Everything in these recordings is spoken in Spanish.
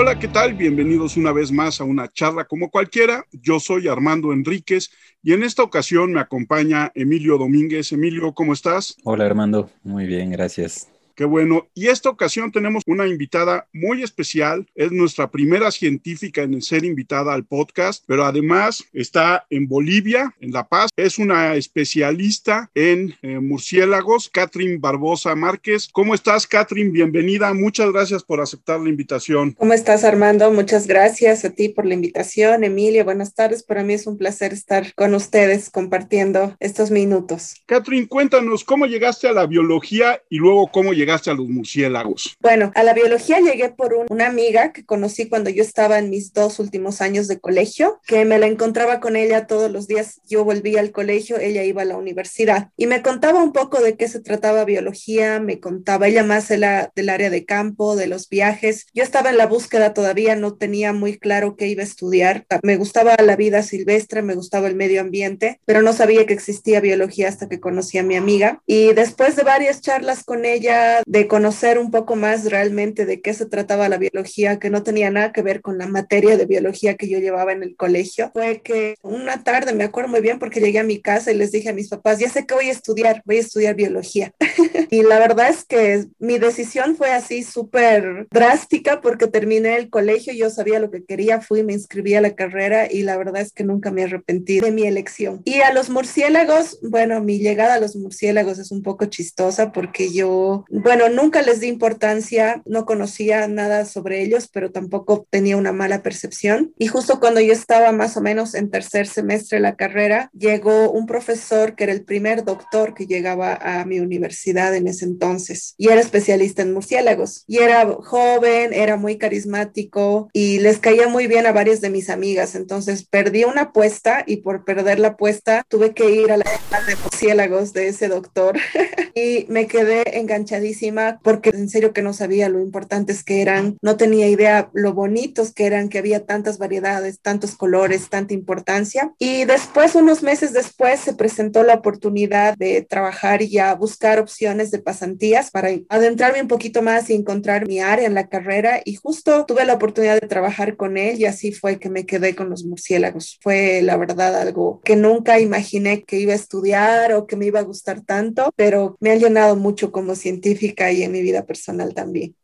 Hola, ¿qué tal? Bienvenidos una vez más a una charla como cualquiera. Yo soy Armando Enríquez y en esta ocasión me acompaña Emilio Domínguez. Emilio, ¿cómo estás? Hola Armando, muy bien, gracias. Qué bueno. Y esta ocasión tenemos una invitada muy especial. Es nuestra primera científica en ser invitada al podcast, pero además está en Bolivia, en La Paz. Es una especialista en eh, murciélagos, Catherine Barbosa Márquez. ¿Cómo estás, Catherine? Bienvenida. Muchas gracias por aceptar la invitación. ¿Cómo estás, Armando? Muchas gracias a ti por la invitación. Emilia, buenas tardes. Para mí es un placer estar con ustedes compartiendo estos minutos. Catherine, cuéntanos cómo llegaste a la biología y luego cómo llegaste llegaste a los murciélagos? Bueno, a la biología llegué por una amiga que conocí cuando yo estaba en mis dos últimos años de colegio, que me la encontraba con ella todos los días. Yo volvía al colegio, ella iba a la universidad y me contaba un poco de qué se trataba biología, me contaba ella más de del área de campo, de los viajes. Yo estaba en la búsqueda todavía, no tenía muy claro qué iba a estudiar. Me gustaba la vida silvestre, me gustaba el medio ambiente, pero no sabía que existía biología hasta que conocí a mi amiga. Y después de varias charlas con ella, de conocer un poco más realmente de qué se trataba la biología, que no tenía nada que ver con la materia de biología que yo llevaba en el colegio, fue que una tarde, me acuerdo muy bien porque llegué a mi casa y les dije a mis papás, ya sé que voy a estudiar, voy a estudiar biología. y la verdad es que mi decisión fue así súper drástica porque terminé el colegio, yo sabía lo que quería, fui, me inscribí a la carrera y la verdad es que nunca me arrepentí de mi elección. Y a los murciélagos, bueno, mi llegada a los murciélagos es un poco chistosa porque yo, bueno, nunca les di importancia, no conocía nada sobre ellos, pero tampoco tenía una mala percepción. Y justo cuando yo estaba más o menos en tercer semestre de la carrera, llegó un profesor que era el primer doctor que llegaba a mi universidad en ese entonces y era especialista en murciélagos. Y era joven, era muy carismático y les caía muy bien a varias de mis amigas. Entonces perdí una apuesta y por perder la apuesta tuve que ir a la de murciélagos de ese doctor y me quedé enganchadísima porque en serio que no sabía lo importantes que eran, no tenía idea lo bonitos que eran, que había tantas variedades, tantos colores, tanta importancia. Y después, unos meses después, se presentó la oportunidad de trabajar y ya buscar opciones de pasantías para adentrarme un poquito más y encontrar mi área en la carrera. Y justo tuve la oportunidad de trabajar con él y así fue que me quedé con los murciélagos. Fue la verdad algo que nunca imaginé que iba a estudiar o que me iba a gustar tanto, pero me ha llenado mucho como científica y en mi vida personal también.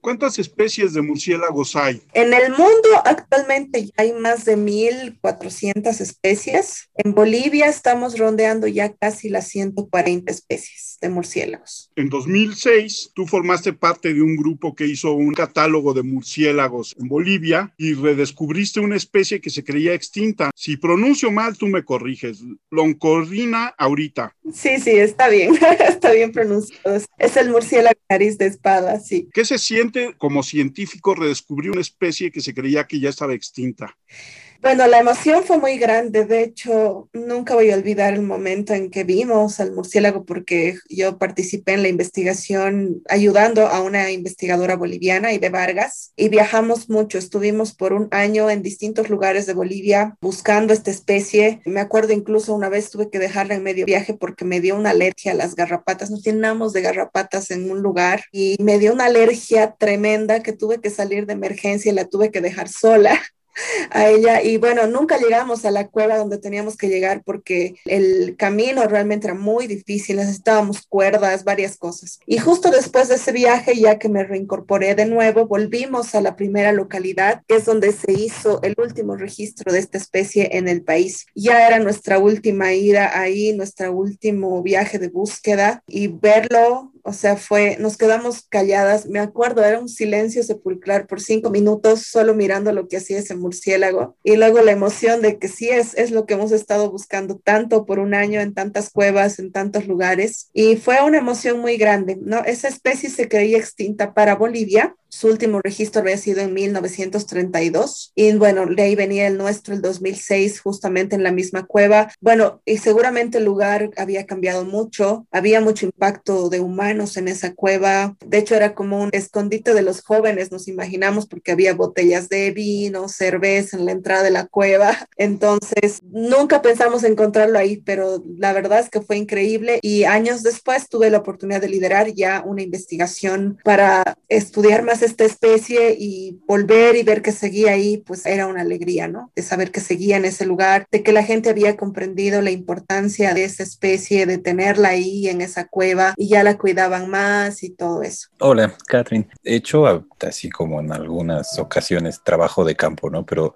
¿Cuántas especies de murciélagos hay? En el mundo actualmente hay más de 1.400 especies. En Bolivia estamos rondeando ya casi las 140 especies de murciélagos. En 2006, tú formaste parte de un grupo que hizo un catálogo de murciélagos en Bolivia y redescubriste una especie que se creía extinta. Si pronuncio mal, tú me corriges. Loncorrina ahorita. Sí, sí, está bien. está bien pronunciado. Es el murciélago nariz de espada, sí. ¿Qué se siente como científico redescubrir una especie que se creía que ya estaba extinta? Bueno, la emoción fue muy grande. De hecho, nunca voy a olvidar el momento en que vimos al murciélago porque yo participé en la investigación ayudando a una investigadora boliviana, Ibe Vargas, y viajamos mucho. Estuvimos por un año en distintos lugares de Bolivia buscando esta especie. Me acuerdo incluso una vez tuve que dejarla en medio viaje porque me dio una alergia a las garrapatas. Nos llenamos de garrapatas en un lugar y me dio una alergia tremenda que tuve que salir de emergencia y la tuve que dejar sola a ella y bueno, nunca llegamos a la cueva donde teníamos que llegar porque el camino realmente era muy difícil, necesitábamos cuerdas, varias cosas. Y justo después de ese viaje, ya que me reincorporé de nuevo, volvimos a la primera localidad, que es donde se hizo el último registro de esta especie en el país. Ya era nuestra última ida ahí, nuestro último viaje de búsqueda y verlo o sea, fue, nos quedamos calladas, me acuerdo, era un silencio sepulcral por cinco minutos, solo mirando lo que hacía ese murciélago. Y luego la emoción de que sí es, es lo que hemos estado buscando tanto por un año en tantas cuevas, en tantos lugares. Y fue una emoción muy grande, ¿no? Esa especie se creía extinta para Bolivia, su último registro había sido en 1932 y bueno, de ahí venía el nuestro, el 2006, justamente en la misma cueva. Bueno, y seguramente el lugar había cambiado mucho, había mucho impacto de humanos en esa cueva. De hecho, era como un escondite de los jóvenes, nos imaginamos, porque había botellas de vino, cerveza en la entrada de la cueva. Entonces, nunca pensamos encontrarlo ahí, pero la verdad es que fue increíble y años después tuve la oportunidad de liderar ya una investigación para estudiar más esta especie y volver y ver que seguía ahí, pues era una alegría, ¿no? De saber que seguía en ese lugar, de que la gente había comprendido la importancia de esa especie, de tenerla ahí en esa cueva y ya la cuidaban más y todo eso. Hola, Catherine. He hecho, así como en algunas ocasiones, trabajo de campo, ¿no? Pero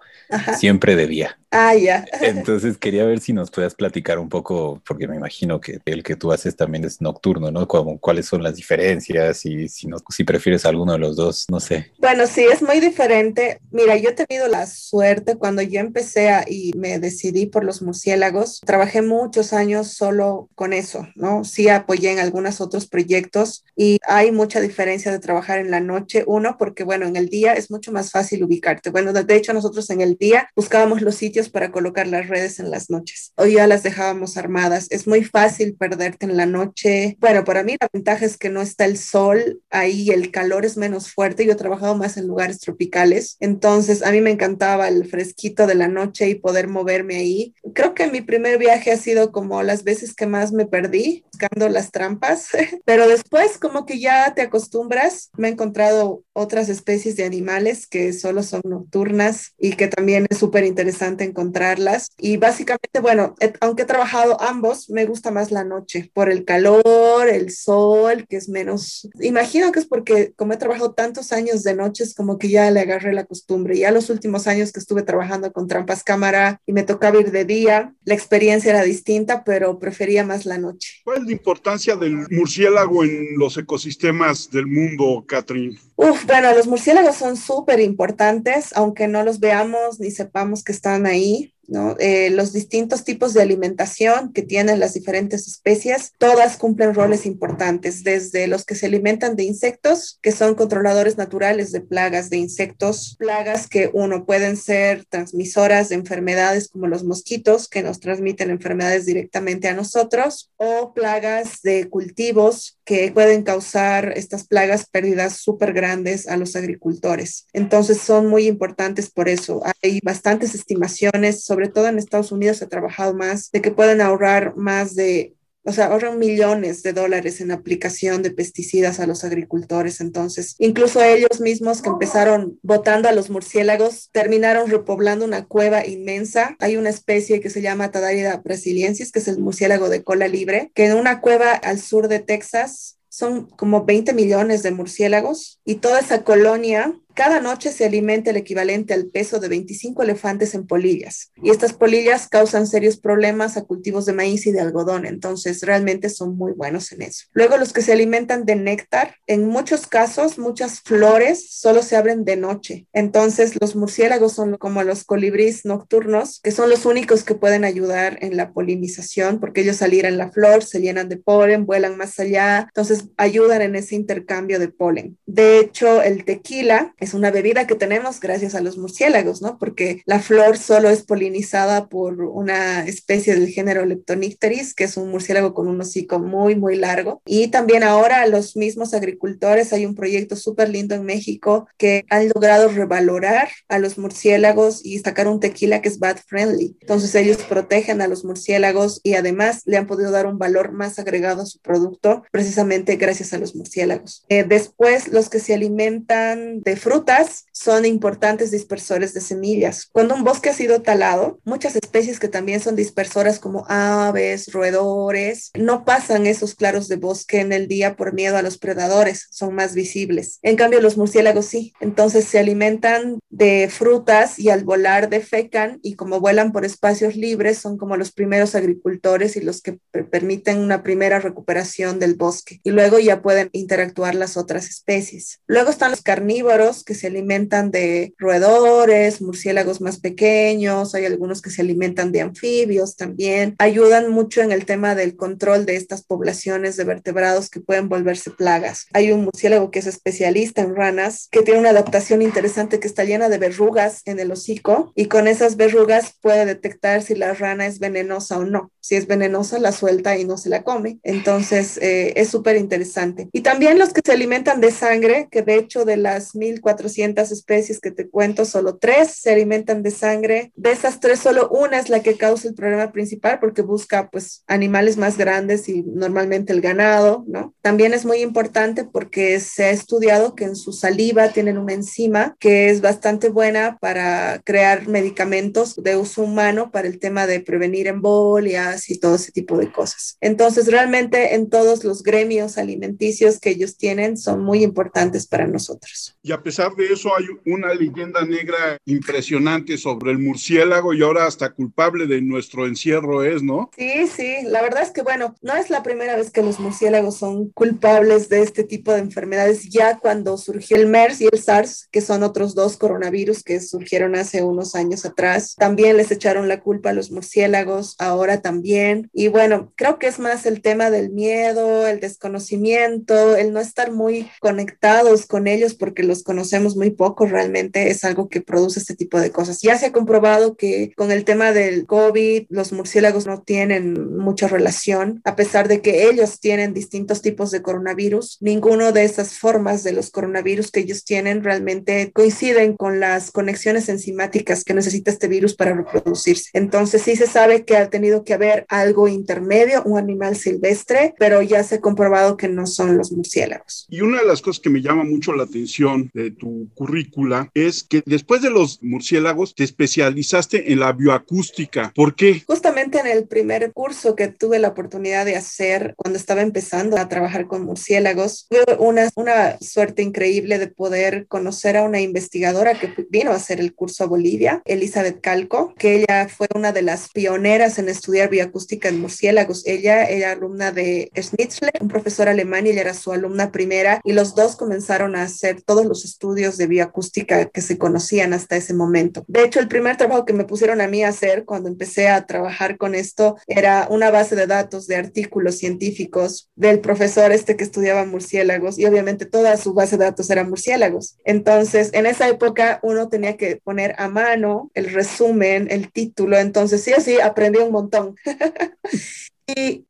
siempre de día. Ah, ya. Entonces quería ver si nos puedas platicar un poco, porque me imagino que el que tú haces también es nocturno, ¿no? Como, ¿Cuáles son las diferencias y si, no, si prefieres alguno de los dos? No sé. Bueno, sí, es muy diferente. Mira, yo he tenido la suerte cuando yo empecé a, y me decidí por los murciélagos, trabajé muchos años solo con eso, ¿no? Sí apoyé en algunos otros proyectos y hay mucha diferencia de trabajar en la noche. Uno, porque bueno, en el día es mucho más fácil ubicarte. Bueno, de hecho nosotros en el día buscábamos los sitios para colocar las redes en las noches. Hoy ya las dejábamos armadas. Es muy fácil perderte en la noche. Bueno, para mí la ventaja es que no está el sol ahí, el calor es menos fuerte. Yo he trabajado más en lugares tropicales, entonces a mí me encantaba el fresquito de la noche y poder moverme ahí. Creo que mi primer viaje ha sido como las veces que más me perdí buscando las trampas, pero después como que ya te acostumbras. Me he encontrado otras especies de animales que solo son nocturnas y que también es súper interesante encontrarlas. Y básicamente, bueno, aunque he trabajado ambos, me gusta más la noche por el calor, el sol, que es menos, imagino que es porque como he trabajado tantos años de noche, es como que ya le agarré la costumbre. Ya los últimos años que estuve trabajando con trampas cámara y me tocaba ir de día, la experiencia era distinta, pero prefería más la noche. ¿Cuál es la importancia del murciélago en los ecosistemas del mundo, Catherine? Uf, bueno, los murciélagos son súper importantes, aunque no los veamos ni sepamos que están ahí. Eh, los distintos tipos de alimentación que tienen las diferentes especies, todas cumplen roles importantes, desde los que se alimentan de insectos, que son controladores naturales de plagas de insectos, plagas que uno pueden ser transmisoras de enfermedades como los mosquitos, que nos transmiten enfermedades directamente a nosotros, o plagas de cultivos que pueden causar estas plagas pérdidas súper grandes a los agricultores. Entonces son muy importantes por eso. Hay bastantes estimaciones sobre sobre todo en Estados Unidos, ha trabajado más, de que pueden ahorrar más de o sea, ahorran millones de dólares en aplicación de pesticidas a los agricultores. Entonces, incluso ellos mismos que empezaron botando a los murciélagos, terminaron repoblando una cueva inmensa. Hay una especie que se llama Tadarida brasiliensis, que es el murciélago de cola libre, que en una cueva al sur de Texas son como 20 millones de murciélagos y toda esa colonia cada noche se alimenta el equivalente al peso de 25 elefantes en polillas y estas polillas causan serios problemas a cultivos de maíz y de algodón, entonces realmente son muy buenos en eso. Luego los que se alimentan de néctar, en muchos casos muchas flores solo se abren de noche, entonces los murciélagos son como los colibríes nocturnos, que son los únicos que pueden ayudar en la polinización porque ellos salir en la flor, se llenan de polen, vuelan más allá, entonces ayudan en ese intercambio de polen. De hecho, el tequila es una bebida que tenemos gracias a los murciélagos, ¿no? Porque la flor solo es polinizada por una especie del género Leptonicteris, que es un murciélago con un hocico muy, muy largo. Y también ahora los mismos agricultores, hay un proyecto súper lindo en México que han logrado revalorar a los murciélagos y sacar un tequila que es bat friendly. Entonces ellos protegen a los murciélagos y además le han podido dar un valor más agregado a su producto precisamente gracias a los murciélagos. Eh, después, los que se alimentan de frutas, frutas son importantes dispersores de semillas. Cuando un bosque ha sido talado, muchas especies que también son dispersoras como aves, roedores, no pasan esos claros de bosque en el día por miedo a los predadores, son más visibles. En cambio, los murciélagos sí, entonces se alimentan de frutas y al volar defecan y como vuelan por espacios libres son como los primeros agricultores y los que permiten una primera recuperación del bosque y luego ya pueden interactuar las otras especies. Luego están los carnívoros que se alimentan de roedores, murciélagos más pequeños, hay algunos que se alimentan de anfibios también. Ayudan mucho en el tema del control de estas poblaciones de vertebrados que pueden volverse plagas. Hay un murciélago que es especialista en ranas, que tiene una adaptación interesante que está llena de verrugas en el hocico y con esas verrugas puede detectar si la rana es venenosa o no. Si es venenosa, la suelta y no se la come. Entonces, eh, es súper interesante. Y también los que se alimentan de sangre, que de hecho de las 1400 400 especies que te cuento, solo tres se alimentan de sangre. De esas tres, solo una es la que causa el problema principal porque busca pues animales más grandes y normalmente el ganado, ¿no? También es muy importante porque se ha estudiado que en su saliva tienen una enzima que es bastante buena para crear medicamentos de uso humano para el tema de prevenir embolias y todo ese tipo de cosas. Entonces, realmente en todos los gremios alimenticios que ellos tienen son muy importantes para nosotros. Y a pesar de eso, hay una leyenda negra impresionante sobre el murciélago y ahora hasta culpable de nuestro encierro es, ¿no? Sí, sí, la verdad es que, bueno, no es la primera vez que los murciélagos son culpables de este tipo de enfermedades. Ya cuando surgió el MERS y el SARS, que son otros dos coronavirus que surgieron hace unos años atrás, también les echaron la culpa a los murciélagos, ahora también. Y bueno, creo que es más el tema del miedo, el desconocimiento, el no estar muy conectados con ellos porque los conocemos muy poco realmente, es algo que produce este tipo de cosas. Ya se ha comprobado que con el tema del COVID, los murciélagos no tienen mucha relación, a pesar de que ellos tienen distintos tipos de coronavirus, ninguno de esas formas de los coronavirus que ellos tienen realmente coinciden con las conexiones enzimáticas que necesita este virus para reproducirse. Entonces sí se sabe que ha tenido que haber algo intermedio, un animal silvestre, pero ya se ha comprobado que no son los murciélagos. Y una de las cosas que me llama mucho la atención de tu currícula es que después de los murciélagos te especializaste en la bioacústica. ¿Por qué? Justamente en el primer curso que tuve la oportunidad de hacer cuando estaba empezando a trabajar con murciélagos, tuve una, una suerte increíble de poder conocer a una investigadora que vino a hacer el curso a Bolivia, Elizabeth Calco, que ella fue una de las pioneras en estudiar bioacústica en murciélagos. Ella era alumna de Schnitzler, un profesor alemán, y ella era su alumna primera, y los dos comenzaron a hacer todos los estudios de bioacústica que se conocían hasta ese momento. De hecho, el primer trabajo que me pusieron a mí a hacer cuando empecé a trabajar con esto era una base de datos de artículos científicos del profesor este que estudiaba murciélagos y obviamente toda su base de datos eran murciélagos. Entonces, en esa época uno tenía que poner a mano el resumen, el título, entonces sí, así aprendí un montón.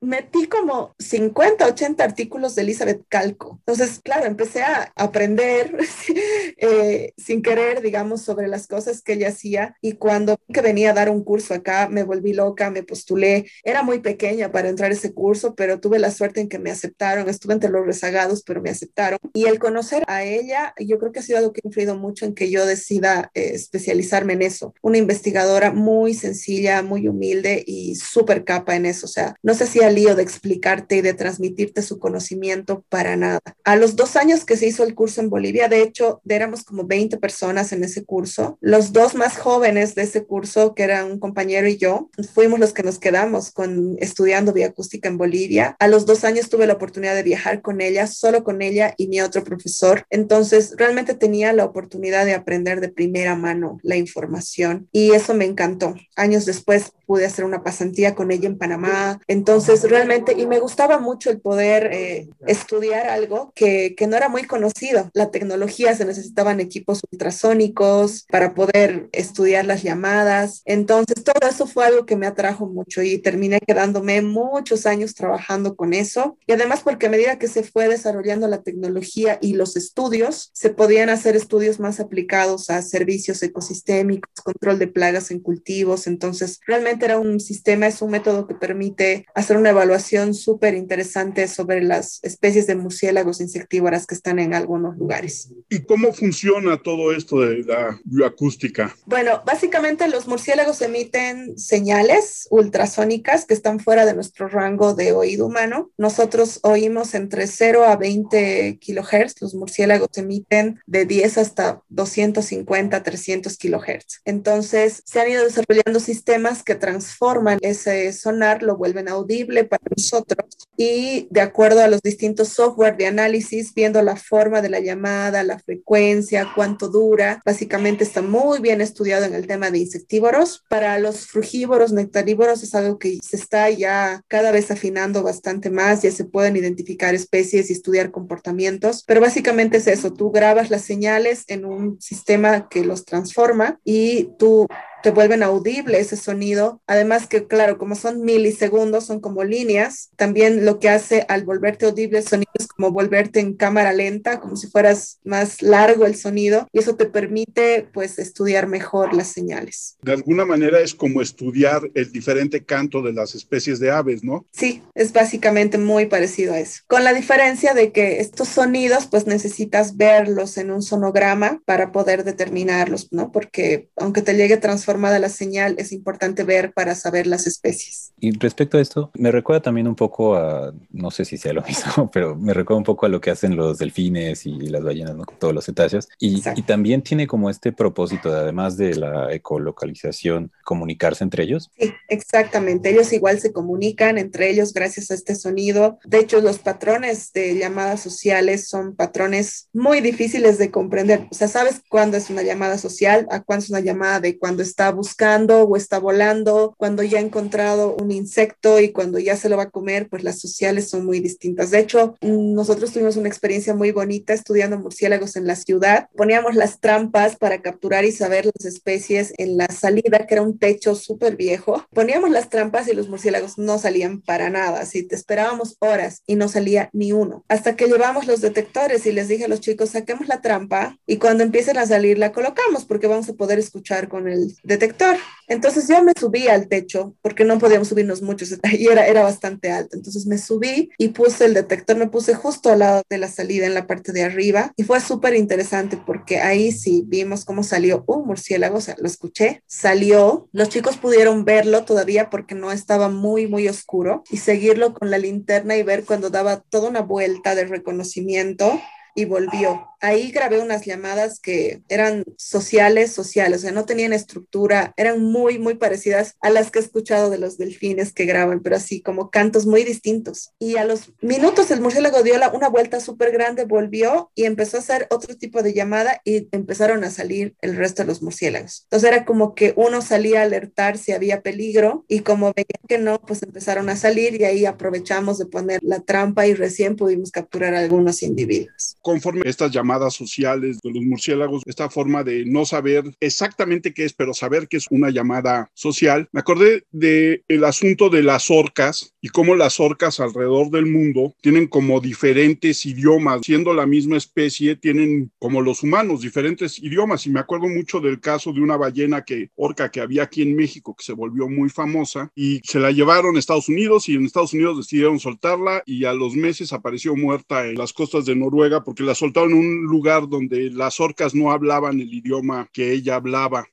metí como 50, 80 artículos de Elizabeth Calco. Entonces, claro, empecé a aprender eh, sin querer, digamos, sobre las cosas que ella hacía. Y cuando que venía a dar un curso acá, me volví loca, me postulé. Era muy pequeña para entrar a ese curso, pero tuve la suerte en que me aceptaron. Estuve entre los rezagados, pero me aceptaron. Y el conocer a ella, yo creo que ha sido algo que ha influido mucho en que yo decida eh, especializarme en eso. Una investigadora muy sencilla, muy humilde y súper capa en eso. O sea, no se hacía lío de explicarte y de transmitirte su conocimiento para nada. A los dos años que se hizo el curso en Bolivia, de hecho, éramos como 20 personas en ese curso. Los dos más jóvenes de ese curso, que eran un compañero y yo, fuimos los que nos quedamos con, estudiando bioacústica en Bolivia. A los dos años tuve la oportunidad de viajar con ella, solo con ella y mi otro profesor. Entonces, realmente tenía la oportunidad de aprender de primera mano la información y eso me encantó. Años después pude hacer una pasantía con ella en Panamá. Entonces, realmente, y me gustaba mucho el poder eh, estudiar algo que, que, no era muy conocido. La tecnología, se necesitaban equipos ultrasónicos para poder estudiar las llamadas. Entonces, todo eso fue algo que me atrajo mucho y terminé quedándome muchos años trabajando con eso. Y además, porque a medida que se fue desarrollando la tecnología y los estudios, se podían hacer estudios más aplicados a servicios ecosistémicos, control de plagas en cultivos. Entonces, realmente era un sistema, es un método que permite hacer una evaluación súper interesante sobre las especies de murciélagos insectívoras que están en algunos lugares. ¿Y cómo funciona todo esto de la bioacústica? Bueno, básicamente los murciélagos emiten señales ultrasónicas que están fuera de nuestro rango de oído humano. Nosotros oímos entre 0 a 20 kilohertz, los murciélagos emiten de 10 hasta 250, 300 kilohertz. Entonces, se han ido desarrollando sistemas que transforman ese sonar, lo vuelven audible para nosotros y de acuerdo a los distintos software de análisis, viendo la forma de la llamada, la frecuencia, cuánto dura, básicamente está muy bien estudiado en el tema de insectívoros. Para los frugívoros, nectarívoros es algo que se está ya cada vez afinando bastante más, ya se pueden identificar especies y estudiar comportamientos, pero básicamente es eso, tú grabas las señales en un sistema que los transforma y tú te vuelven audible ese sonido. Además que, claro, como son milisegundos, son como líneas, también lo que hace al volverte audible el sonido es como volverte en cámara lenta, como si fueras más largo el sonido, y eso te permite, pues, estudiar mejor las señales. De alguna manera es como estudiar el diferente canto de las especies de aves, ¿no? Sí, es básicamente muy parecido a eso, con la diferencia de que estos sonidos, pues, necesitas verlos en un sonograma para poder determinarlos, ¿no? Porque aunque te llegue transformada la señal, es importante ver para saber las especies. Y respecto a esto, me recuerda también un poco a, no sé si sea lo mismo, pero me recuerda un poco a lo que hacen los delfines y las ballenas, ¿no? Todos los cetáceos. Y, y también tiene como este propósito, además de la ecolocalización, comunicarse entre ellos. Sí, exactamente. Ellos igual se comunican entre ellos gracias a este sonido. De hecho, los patrones de llamadas sociales son patrones muy difíciles de comprender. O sea, sabes cuándo es una llamada social, a cuándo es una llamada de cuando está buscando o está volando, cuando ya ha encontrado un insecto y cuando ya se lo va a comer, pues las sociales son muy distintas. De hecho, nosotros tuvimos una experiencia muy bonita estudiando murciélagos en la ciudad. Poníamos las trampas para capturar y saber las especies en la salida, que era un techo súper viejo. Poníamos las trampas y los murciélagos no salían para nada. Así te esperábamos horas y no salía ni uno. Hasta que llevamos los detectores y les dije a los chicos, saquemos la trampa y cuando empiecen a salir la colocamos porque vamos a poder escuchar con el detector. Entonces yo me subí al techo porque no podíamos subirnos muchos y era, era bastante alto. Entonces me subí y puse el detector, me puse justo al lado de la salida en la parte de arriba y fue súper interesante porque ahí sí vimos cómo salió un murciélago, o sea, lo escuché, salió, los chicos pudieron verlo todavía porque no estaba muy, muy oscuro y seguirlo con la linterna y ver cuando daba toda una vuelta de reconocimiento y volvió ahí grabé unas llamadas que eran sociales, sociales, o sea, no tenían estructura, eran muy, muy parecidas a las que he escuchado de los delfines que graban, pero así como cantos muy distintos. Y a los minutos el murciélago dio una vuelta súper grande, volvió y empezó a hacer otro tipo de llamada y empezaron a salir el resto de los murciélagos. Entonces era como que uno salía a alertar si había peligro y como veían que no, pues empezaron a salir y ahí aprovechamos de poner la trampa y recién pudimos capturar a algunos individuos. Conforme estas llamadas sociales de los murciélagos, esta forma de no saber exactamente qué es, pero saber que es una llamada social. Me acordé del el asunto de las orcas y cómo las orcas alrededor del mundo tienen como diferentes idiomas, siendo la misma especie, tienen como los humanos diferentes idiomas. Y me acuerdo mucho del caso de una ballena que orca que había aquí en México que se volvió muy famosa y se la llevaron a Estados Unidos y en Estados Unidos decidieron soltarla y a los meses apareció muerta en las costas de Noruega porque la soltaron en un lugar donde las orcas no hablaban el idioma que ella hablaba.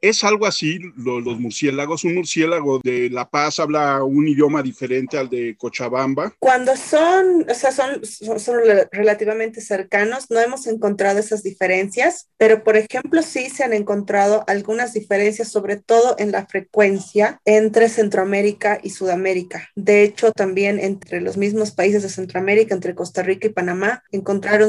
Es algo así, los murciélagos. Un murciélago de La Paz habla un idioma diferente al de Cochabamba. Cuando son, o sea, son, son, relativamente cercanos, no hemos encontrado esas diferencias, pero por ejemplo, sí se han encontrado algunas diferencias, sobre todo en la frecuencia entre Centroamérica y Sudamérica. De hecho, también entre los mismos países de Centroamérica, entre Costa Rica y Panamá,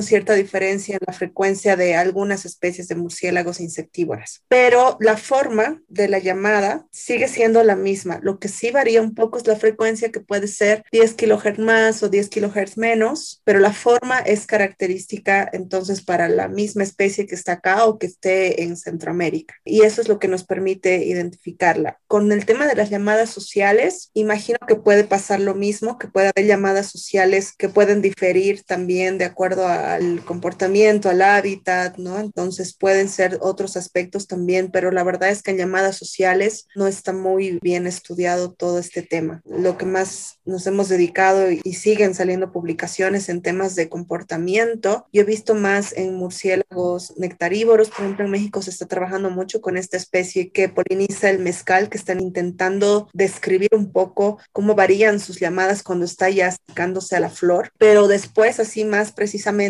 cierta diferencia en la frecuencia de algunas especies de murciélagos insectívoras, pero la forma de la llamada sigue siendo la misma. Lo que sí varía un poco es la frecuencia que puede ser 10 kHz más o 10 kHz menos, pero la forma es característica entonces para la misma especie que está acá o que esté en Centroamérica. Y eso es lo que nos permite identificarla. Con el tema de las llamadas sociales, imagino que puede pasar lo mismo, que puede haber llamadas sociales que pueden diferir también de acuerdo al comportamiento al hábitat, ¿no? Entonces pueden ser otros aspectos también, pero la verdad es que en llamadas sociales no está muy bien estudiado todo este tema. Lo que más nos hemos dedicado y, siguen saliendo publicaciones en temas de comportamiento, yo he visto más en murciélagos nectarívoros, por ejemplo en México se está trabajando mucho con esta especie que poliniza el mezcal, que están intentando describir un poco cómo varían sus llamadas cuando está ya secándose a la flor, pero después así más precisamente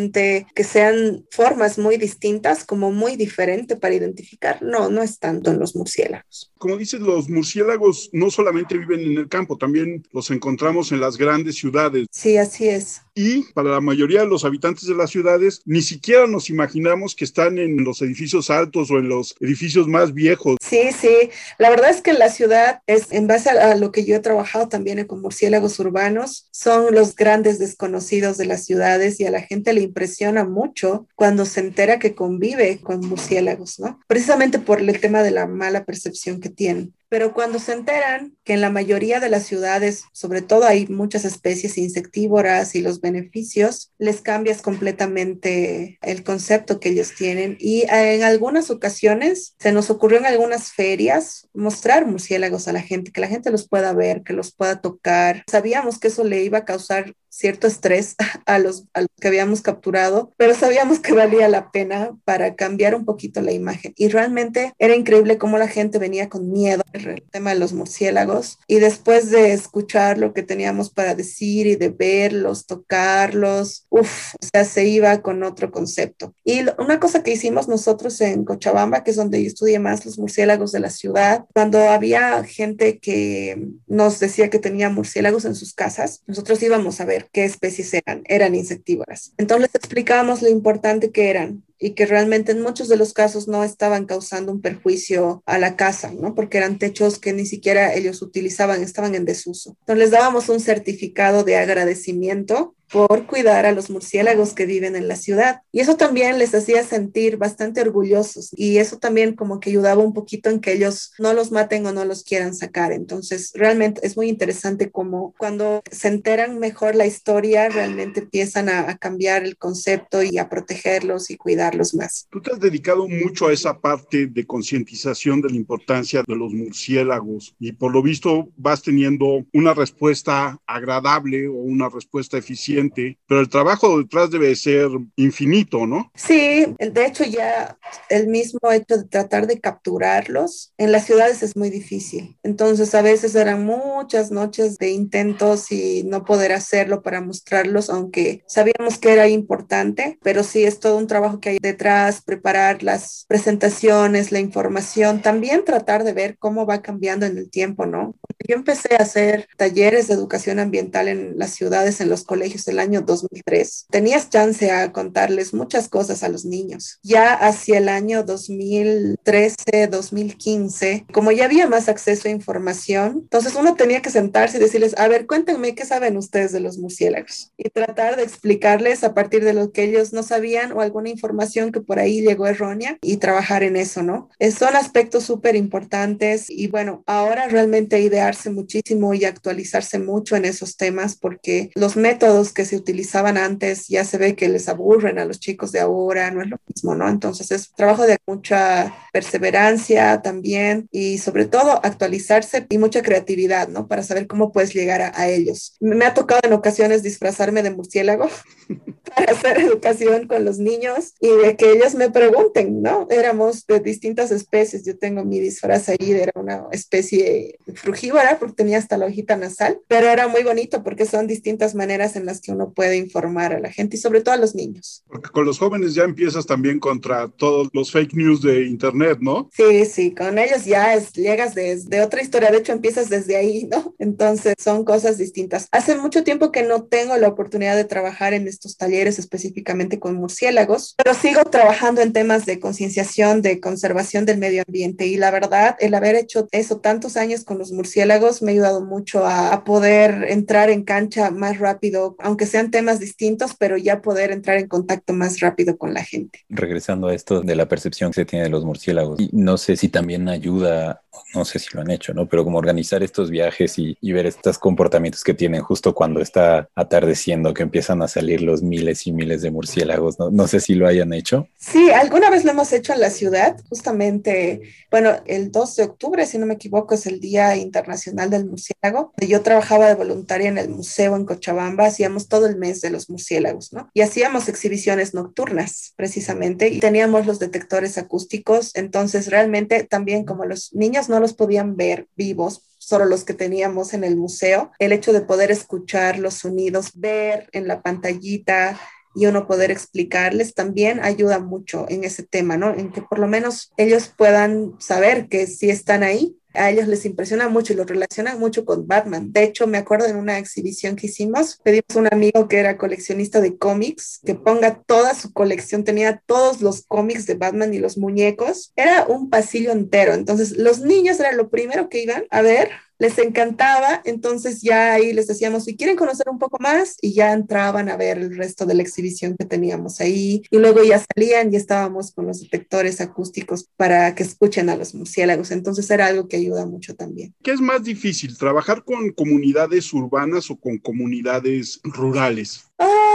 que sean formas muy distintas como muy diferente para identificar. No, no es tanto en los murciélagos. Como dices, los murciélagos no solamente viven en el campo, también los encontramos en las grandes ciudades. Sí, así es y para la mayoría de los habitantes de las ciudades ni siquiera nos imaginamos que están en los edificios altos o en los edificios más viejos. Sí, sí, la verdad es que la ciudad es en base a, lo que yo he trabajado también con murciélagos urbanos, son los grandes desconocidos de las ciudades y a la gente le impresiona mucho cuando se entera que convive con murciélagos, ¿no? Precisamente por el tema de la mala percepción que tienen. Pero cuando se enteran que en la mayoría de las ciudades, sobre todo hay muchas especies insectívoras y los beneficios, les cambias completamente el concepto que ellos tienen. Y en algunas ocasiones se nos ocurrió en algunas ferias mostrar murciélagos a la gente, que la gente los pueda ver, que los pueda tocar. Sabíamos que eso le iba a causar cierto estrés a los, que habíamos capturado, pero sabíamos que valía la pena para cambiar un poquito la imagen. Y realmente era increíble cómo la gente venía con miedo el tema de los murciélagos y después de escuchar lo que teníamos para decir y de verlos, tocarlos, uff, o sea, se iba con otro concepto. Y una cosa que hicimos nosotros en Cochabamba, que es donde yo estudié más los murciélagos de la ciudad, cuando había gente que nos decía que tenía murciélagos en sus casas, nosotros íbamos a ver qué especies eran, eran insectívoras. Entonces les explicábamos lo importante que eran y que realmente en muchos de los casos no estaban causando un perjuicio a la casa, ¿no? Porque eran techos que ni siquiera ellos utilizaban, estaban en desuso. Entonces les dábamos un certificado de agradecimiento por cuidar a los murciélagos que viven en la ciudad. Y eso también les hacía sentir bastante orgullosos y eso también como que ayudaba un poquito en que ellos no los maten o no los quieran sacar. Entonces, realmente es muy interesante como cuando se enteran mejor la historia, realmente empiezan a, a cambiar el concepto y a protegerlos y cuidarlos más. Tú te has dedicado mucho a esa parte de concientización de la importancia de los murciélagos y por lo visto vas teniendo una respuesta agradable o una respuesta eficiente pero el trabajo detrás debe ser infinito, ¿no? Sí, de hecho ya el mismo hecho de tratar de capturarlos en las ciudades es muy difícil. Entonces a veces eran muchas noches de intentos y no poder hacerlo para mostrarlos, aunque sabíamos que era importante, pero sí es todo un trabajo que hay detrás, preparar las presentaciones, la información, también tratar de ver cómo va cambiando en el tiempo, ¿no? Yo empecé a hacer talleres de educación ambiental en las ciudades, en los colegios el año 2003, tenías chance a contarles muchas cosas a los niños. Ya hacia el año 2013, 2015, como ya había más acceso a información, entonces uno tenía que sentarse y decirles, a ver, cuéntenme qué saben ustedes de los murciélagos y tratar de explicarles a partir de lo que ellos no sabían o alguna información que por ahí llegó errónea y trabajar en eso, ¿no? son aspectos súper importantes y bueno, ahora realmente idearse muchísimo y actualizarse mucho en esos temas porque los métodos que se utilizaban antes ya se ve que les aburren a los chicos de ahora, no es lo mismo, ¿no? Entonces es trabajo de mucha perseverancia también y sobre todo actualizarse y mucha creatividad, ¿no? Para saber cómo puedes llegar a, ellos. Me ha tocado en ocasiones disfrazarme de murciélago para hacer educación con los niños y de que ellos me pregunten, ¿no? Éramos de distintas especies, yo tengo mi disfraz ahí, era una especie frugívora porque tenía hasta la hojita nasal, pero era muy bonito porque son distintas maneras en las que uno puede informar a la gente y sobre todo a los niños. Porque con los jóvenes ya empiezas también contra todos los fake news de Internet, ¿no? Sí, sí, con ellos ya es, llegas desde otra historia, de hecho empiezas desde ahí, ¿no? Entonces son cosas distintas. Hace mucho tiempo que no tengo la oportunidad de trabajar en estos talleres específicamente con murciélagos, pero sigo trabajando en temas de concienciación, de conservación del medio ambiente y la verdad, el haber hecho eso tantos años con los murciélagos me ha ayudado mucho a, poder entrar en cancha más rápido, aunque sean temas distintos, pero ya poder entrar en contacto más rápido con la gente. Regresando a esto de la percepción que se tiene de los murciélagos, y no sé si también ayuda, no sé si lo han hecho, ¿no? Pero como organizar estos viajes y, ver estos comportamientos que tienen justo cuando está atardeciendo, que empiezan a salir los miles y miles de murciélagos, ¿no? No sé si lo hayan hecho. Sí, alguna vez lo hemos hecho en la ciudad, justamente, bueno, el 2 de octubre, si no me equivoco, es el Día Internacional del Murciélago. Yo trabajaba de voluntaria en el museo en Cochabamba, hacíamos todo el mes de los murciélagos, ¿no? Y hacíamos exhibiciones nocturnas, precisamente, y teníamos los detectores acústicos, entonces realmente también como los niños no los podían ver vivos, solo los que teníamos en el museo, el hecho de poder escuchar los sonidos, ver en la pantallita y uno poder explicarles también ayuda mucho en ese tema, ¿no? En que por lo menos ellos puedan saber que sí están ahí a ellos les impresiona mucho y lo relacionan mucho con Batman. De hecho, me acuerdo en una exhibición que hicimos, pedimos a un amigo que era coleccionista de cómics que ponga toda su colección, tenía todos los cómics de Batman y los muñecos. Era un pasillo entero. Entonces, los niños era lo primero que iban a ver les encantaba, entonces ya ahí les decíamos, si quieren conocer un poco más, y ya entraban a ver el resto de la exhibición que teníamos ahí, y luego ya salían y estábamos con los detectores acústicos para que escuchen a los murciélagos, entonces era algo que ayuda mucho también. ¿Qué es más difícil, trabajar con comunidades urbanas o con comunidades rurales? Ah,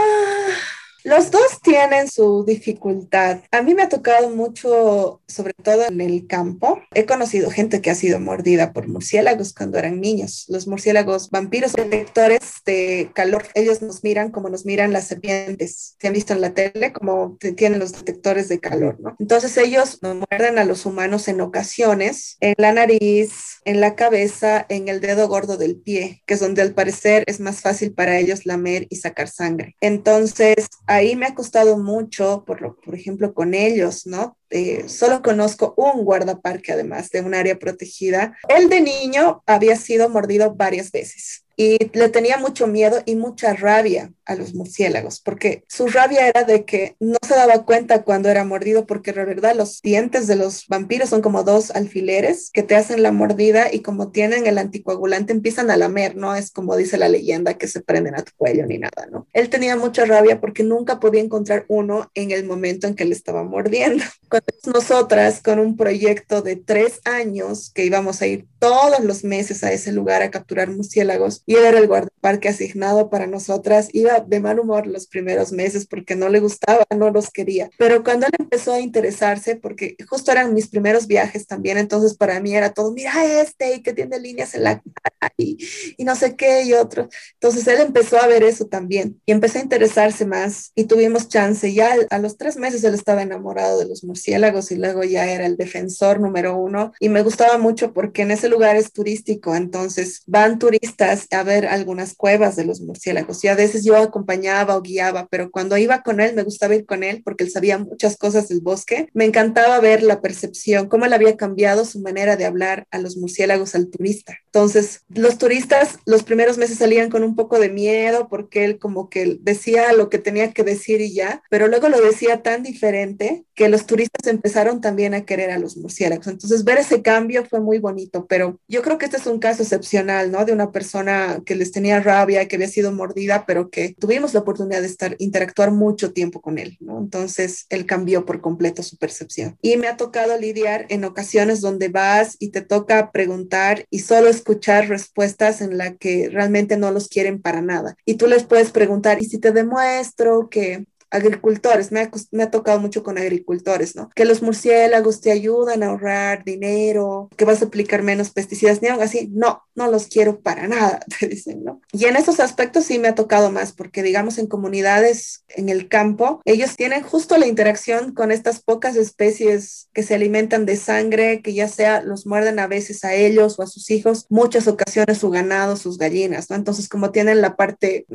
los dos tienen su dificultad. A mí me ha tocado mucho, sobre todo en el campo. He conocido gente que ha sido mordida por murciélagos cuando eran niños. Los murciélagos vampiros detectores de calor, ellos nos miran como nos miran las serpientes. Se han visto en la tele como tienen los detectores de calor, ¿no? Entonces ellos nos muerden a los humanos en ocasiones, en la nariz, en la cabeza, en el dedo gordo del pie, que es donde al parecer es más fácil para ellos lamer y sacar sangre. Entonces, ahí me ha costado mucho, por, lo, por ejemplo, con ellos, ¿no? Eh, solo conozco un guardaparque, además de un área protegida. Él de niño había sido mordido varias veces y le tenía mucho miedo y mucha rabia a los murciélagos, porque su rabia era de que no se daba cuenta cuando era mordido, porque la verdad los dientes de los vampiros son como dos alfileres que te hacen la mordida y como tienen el anticoagulante empiezan a lamer, ¿no? Es como dice la leyenda que se prenden a tu cuello ni nada, ¿no? Él tenía mucha rabia porque nunca podía encontrar uno en el momento en que le estaba mordiendo. Cuando nosotras con un proyecto de tres años que íbamos a ir todos los meses a ese lugar a capturar murciélagos, y él era el guardaparque asignado para nosotras. Iba de mal humor los primeros meses porque no le gustaba, no los quería. Pero cuando él empezó a interesarse, porque justo eran mis primeros viajes también, entonces para mí era todo, mira este y que tiene líneas en la cara y, y no sé qué y otro. Entonces él empezó a ver eso también y empezó a interesarse más y tuvimos chance. Ya a los tres meses él estaba enamorado de los murciélagos y luego ya era el defensor número uno y me gustaba mucho porque en ese lugar es turístico, entonces van turistas a ver algunas cuevas de los murciélagos y a veces yo acompañaba o guiaba, pero cuando iba con él me gustaba ir con él porque él sabía muchas cosas del bosque. Me encantaba ver la percepción, cómo él había cambiado su manera de hablar a los murciélagos al turista. Entonces, los turistas los primeros meses salían con un poco de miedo porque él como que decía lo que tenía que decir y ya, pero luego lo decía tan diferente que los turistas empezaron también a querer a los murciélagos. Entonces, ver ese cambio fue muy bonito, pero yo creo que este es un caso excepcional, ¿no? De una persona que les tenía rabia, que había sido mordida, pero que tuvimos la oportunidad de estar, interactuar mucho tiempo con él, ¿no? Entonces, él cambió por completo su percepción. Y me ha tocado lidiar en ocasiones donde vas y te toca preguntar y solo escuchar respuestas en la que realmente no los quieren para nada. Y tú les puedes preguntar, ¿y si te demuestro que agricultores, me ha, me ha, tocado mucho con agricultores, ¿no? Que los murciélagos te ayudan a ahorrar dinero, que vas a aplicar menos pesticidas, ni algo así. No, no los quiero para nada, te dicen, ¿no? Y en esos aspectos sí me ha tocado más, porque digamos en comunidades en el campo, ellos tienen justo la interacción con estas pocas especies que se alimentan de sangre, que ya sea los muerden a veces a ellos o a sus hijos, muchas ocasiones su ganado, sus gallinas, ¿no? Entonces como tienen la parte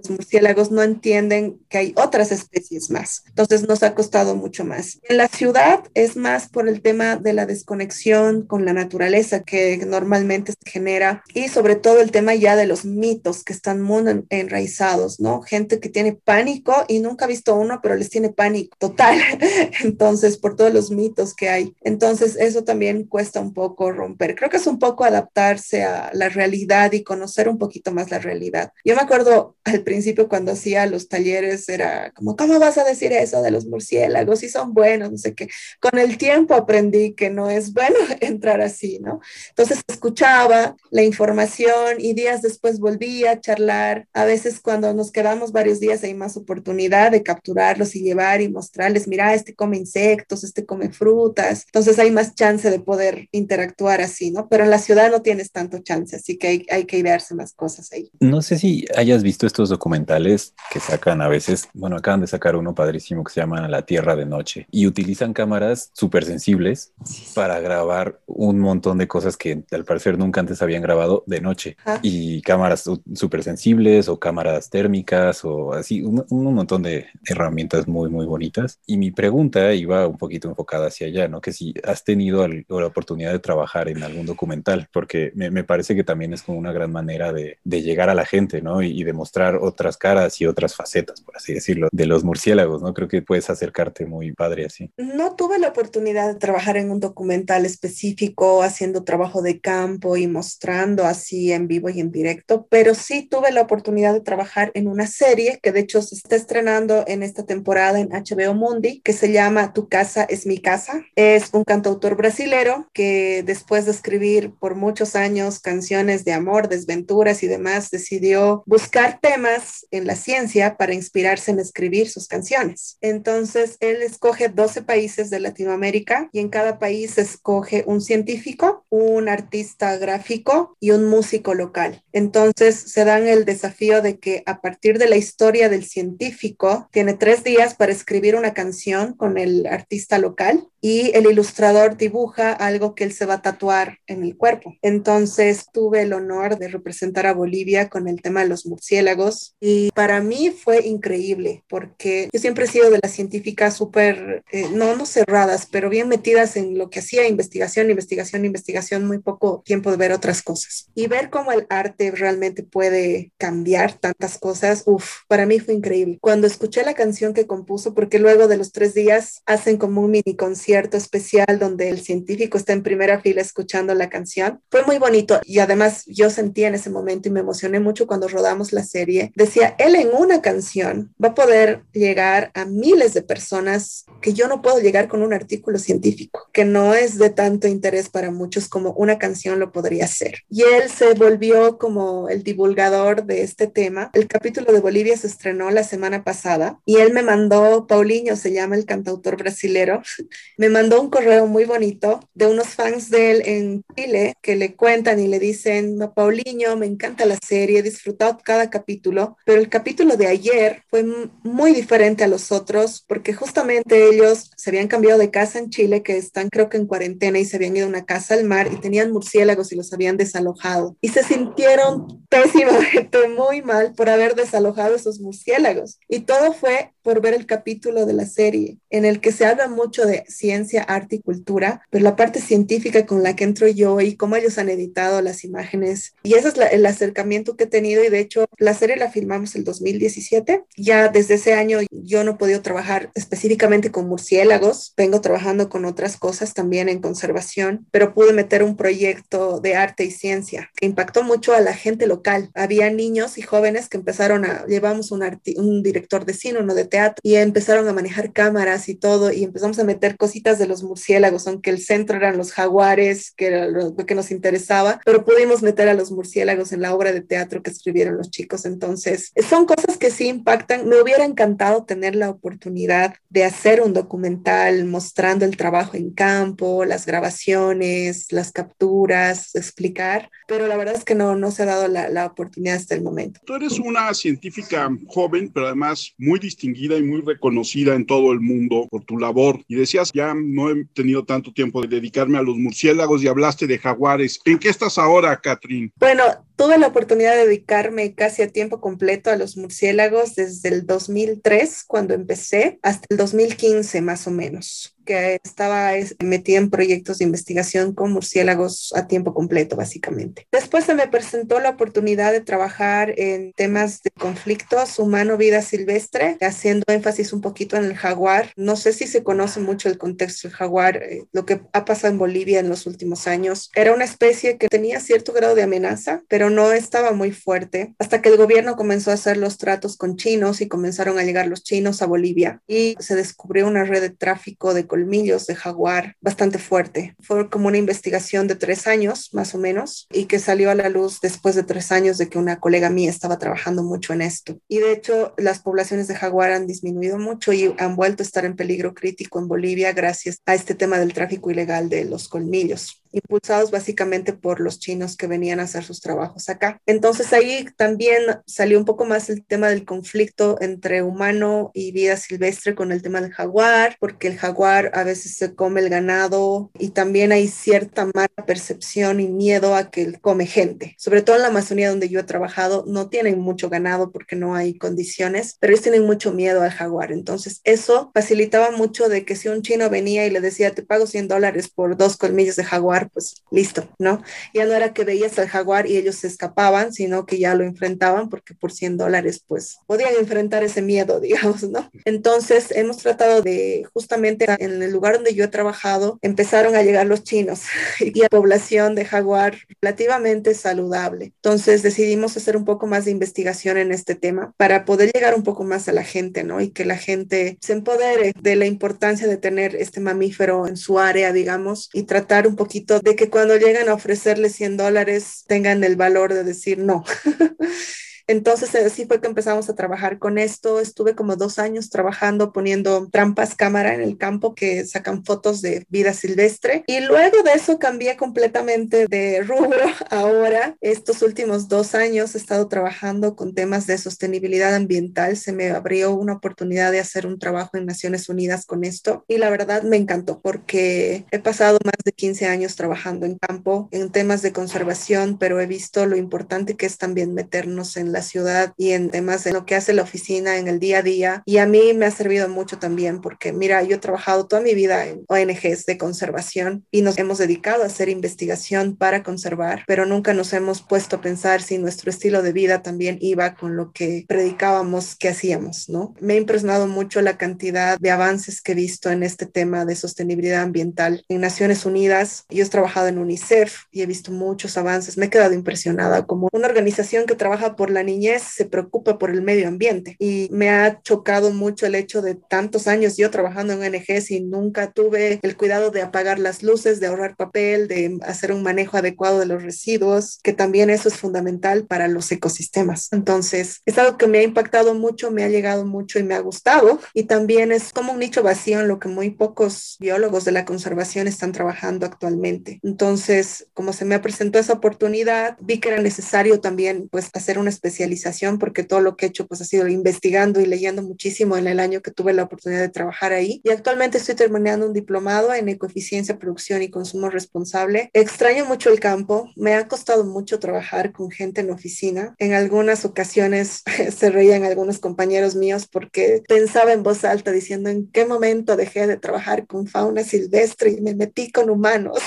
los murciélagos no entienden que hay otras especies más. Entonces nos ha costado mucho más. En la ciudad es más por el tema de la desconexión con la naturaleza que normalmente se genera y sobre todo el tema ya de los mitos que están muy enraizados, ¿no? Gente que tiene pánico y nunca ha visto uno, pero les tiene pánico total. Entonces, por todos los mitos que hay. Entonces, eso también cuesta un poco romper. Creo que es un poco adaptarse a la realidad y conocer un poquito más la realidad. Yo me acuerdo al principio cuando hacía los talleres era como, ¿cómo vas a decir eso de los murciélagos? Si son buenos, no sé qué. Con el tiempo aprendí que no es bueno entrar así, ¿no? Entonces escuchaba la información y días después volvía a charlar. A veces cuando nos quedamos varios días hay más oportunidad de capturarlos y llevar y mostrarles, mira, este come insectos, este come frutas. Entonces hay más chance de poder interactuar así, ¿no? Pero en la ciudad no tienes tanto chance, así que hay, hay que idearse más cosas ahí. No sé si hayas visto esto documentales que sacan a veces, bueno, acaban de sacar uno padrísimo que se llama La Tierra de Noche y utilizan cámaras súper sensibles para grabar un montón de cosas que al parecer nunca antes habían grabado de noche y cámaras súper sensibles o cámaras térmicas o así, un, un, montón de herramientas muy, muy bonitas. Y mi pregunta iba un poquito enfocada hacia allá, ¿no? Que si has tenido la oportunidad de trabajar en algún documental, porque me, me, parece que también es como una gran manera de, de llegar a la gente, ¿no? Y, y demostrar o otras caras y otras facetas, por así decirlo, de los murciélagos, ¿no? Creo que puedes acercarte muy padre así. No tuve la oportunidad de trabajar en un documental específico, haciendo trabajo de campo y mostrando así en vivo y en directo, pero sí tuve la oportunidad de trabajar en una serie que de hecho se está estrenando en esta temporada en HBO Mundi, que se llama Tu casa es mi casa. Es un cantautor brasilero que después de escribir por muchos años canciones de amor, desventuras y demás, decidió buscar temas en la ciencia para inspirarse en escribir sus canciones. Entonces, él escoge 12 países de Latinoamérica y en cada país escoge un científico, un artista gráfico y un músico local. Entonces, se dan el desafío de que a partir de la historia del científico, tiene tres días para escribir una canción con el artista local y el ilustrador dibuja algo que él se va a tatuar en el cuerpo. Entonces tuve el honor de representar a Bolivia con el tema de los murciélagos y para mí fue increíble porque yo siempre he sido de las científicas súper, eh, no, no cerradas, pero bien metidas en lo que hacía investigación, investigación, investigación, muy poco tiempo de ver otras cosas. Y ver cómo el arte realmente puede cambiar tantas cosas, uff, para mí fue increíble. Cuando escuché la canción que compuso, porque luego de los tres días hacen como un mini concierto, especial donde el científico está en primera fila escuchando la canción. Fue muy bonito y además yo sentí en ese momento y me emocioné mucho cuando rodamos la serie. Decía, él en una canción va a poder llegar a miles de personas que yo no puedo llegar con un artículo científico, que no es de tanto interés para muchos como una canción lo podría ser. Y él se volvió como el divulgador de este tema. El capítulo de Bolivia se estrenó la semana pasada y él me mandó, Paulinho se llama el cantautor brasilero, me mandó un correo muy bonito de unos fans de él en Chile que le cuentan y le dicen, Paulinho, me encanta la serie, he disfrutado cada capítulo, pero el capítulo de ayer fue muy diferente a los otros porque justamente ellos se habían cambiado de casa en Chile, que están creo que en cuarentena y se habían ido a una casa al mar y tenían murciélagos y los habían desalojado y se sintieron pésimamente muy mal por haber desalojado esos murciélagos. Y todo fue por ver el capítulo de la serie en el que se habla mucho de ciencia, arte y cultura, pero la parte científica con la que entro yo y cómo ellos han editado las imágenes. Y ese es el acercamiento que he tenido y de hecho la serie la filmamos el 2017. Ya desde ese año yo no he podido trabajar específicamente con murciélagos, vengo trabajando con otras cosas también en conservación, pero pude meter un proyecto de arte y ciencia que impactó mucho a la gente local. Había niños y jóvenes que empezaron a, llevamos un, un director de cine, uno de teatro, y empezaron a manejar cámaras y todo, y empezamos a meter cositas de los murciélagos, aunque el centro eran los jaguares, que era lo, que nos interesaba, pero pudimos meter a los murciélagos en la obra de teatro que escribieron los chicos. Entonces, son cosas que sí impactan. Me hubiera encantado tener la oportunidad de hacer un documental mostrando el trabajo en campo, las grabaciones, las capturas, explicar, pero la verdad es que no, no se ha dado la, la oportunidad hasta el momento. Tú eres una científica joven, pero además muy distinguida y muy reconocida en todo el mundo por tu labor. Y decías, ya no he tenido tanto tiempo de dedicarme a los murciélagos y hablaste de jaguares. ¿En qué estás ahora, Catrín? Bueno, tuve la oportunidad de dedicarme casi a tiempo completo a los murciélagos desde el 2003, cuando empecé, hasta el 2015 más o menos que estaba metida en proyectos de investigación con murciélagos a tiempo completo, básicamente. Después se me presentó la oportunidad de trabajar en temas de conflictos humano-vida silvestre, haciendo énfasis un poquito en el jaguar. No sé si se conoce mucho el contexto del jaguar, eh, lo que ha pasado en Bolivia en los últimos años. Era una especie que tenía cierto grado de amenaza, pero no estaba muy fuerte, hasta que el gobierno comenzó a hacer los tratos con chinos y comenzaron a llegar los chinos a Bolivia y se descubrió una red de tráfico de colmillos de jaguar bastante fuerte. Fue como una investigación de tres años, más o menos, y que salió a la luz después de tres años de que una colega mía estaba trabajando mucho en esto. Y de hecho, las poblaciones de jaguar han disminuido mucho y han vuelto a estar en peligro crítico en Bolivia gracias a este tema del tráfico ilegal de los colmillos impulsados básicamente por los chinos que venían a hacer sus trabajos acá. Entonces ahí también salió un poco más el tema del conflicto entre humano y vida silvestre con el tema del jaguar, porque el jaguar a veces se come el ganado y también hay cierta mala percepción y miedo a que él come gente. Sobre todo en la Amazonía donde yo he trabajado, no tienen mucho ganado porque no hay condiciones, pero ellos tienen mucho miedo al jaguar. Entonces eso facilitaba mucho de que si un chino venía y le decía, te pago 100 dólares por dos colmillos de jaguar, pues listo, ¿no? Ya no era que veías al jaguar y ellos se escapaban, sino que ya lo enfrentaban porque por 100 dólares, pues podían enfrentar ese miedo, digamos, ¿no? Entonces, hemos tratado de, justamente en el lugar donde yo he trabajado, empezaron a llegar los chinos y la población de jaguar relativamente saludable. Entonces, decidimos hacer un poco más de investigación en este tema para poder llegar un poco más a la gente, ¿no? Y que la gente se empodere de la importancia de tener este mamífero en su área, digamos, y tratar un poquito de que cuando llegan a ofrecerle 100 dólares tengan el valor de decir no. Entonces así fue que empezamos a trabajar con esto. Estuve como dos años trabajando poniendo trampas cámara en el campo que sacan fotos de vida silvestre. Y luego de eso cambié completamente de rubro. Ahora, estos últimos dos años he estado trabajando con temas de sostenibilidad ambiental. Se me abrió una oportunidad de hacer un trabajo en Naciones Unidas con esto. Y la verdad me encantó porque he pasado más de 15 años trabajando en campo en temas de conservación, pero he visto lo importante que es también meternos en la ciudad y en temas de lo que hace la oficina en el día a día. Y a mí me ha servido mucho también porque, mira, yo he trabajado toda mi vida en ONGs de conservación y nos hemos dedicado a hacer investigación para conservar, pero nunca nos hemos puesto a pensar si nuestro estilo de vida también iba con lo que predicábamos que hacíamos, ¿no? Me ha impresionado mucho la cantidad de avances que he visto en este tema de sostenibilidad ambiental en Naciones Unidas. Yo he trabajado en UNICEF y he visto muchos avances. Me he quedado impresionada como una organización que trabaja por la niñez se preocupa por el medio ambiente y me ha chocado mucho el hecho de tantos años yo trabajando en ONGs y nunca tuve el cuidado de apagar las luces, de ahorrar papel, de hacer un manejo adecuado de los residuos, que también eso es fundamental para los ecosistemas. Entonces, es algo que me ha impactado mucho, me ha llegado mucho y me ha gustado y también es como un nicho vacío en lo que muy pocos biólogos de la conservación están trabajando actualmente. Entonces, como se me presentó esa oportunidad, vi que era necesario también pues hacer una especie especialización porque todo lo que he hecho pues ha sido investigando y leyendo muchísimo en el año que tuve la oportunidad de trabajar ahí. Y actualmente estoy terminando un diplomado en ecoeficiencia, producción y consumo responsable. Extraño mucho el campo, me ha costado mucho trabajar con gente en oficina. En algunas ocasiones se reían algunos compañeros míos porque pensaba en voz alta diciendo en qué momento dejé de trabajar con fauna silvestre y me metí con humanos.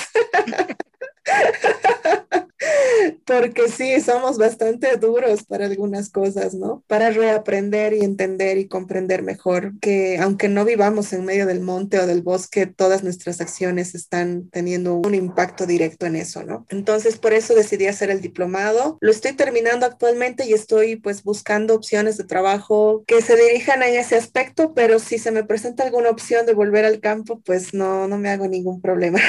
porque sí, somos bastante duros para algunas cosas, ¿no? Para reaprender y entender y comprender mejor que aunque no vivamos en medio del monte o del bosque, todas nuestras acciones están teniendo un impacto directo en eso, ¿no? Entonces, por eso decidí hacer el diplomado. Lo estoy terminando actualmente y estoy pues buscando opciones de trabajo que se dirijan en ese aspecto, pero si se me presenta alguna opción de volver al campo, pues no, no me hago ningún problema.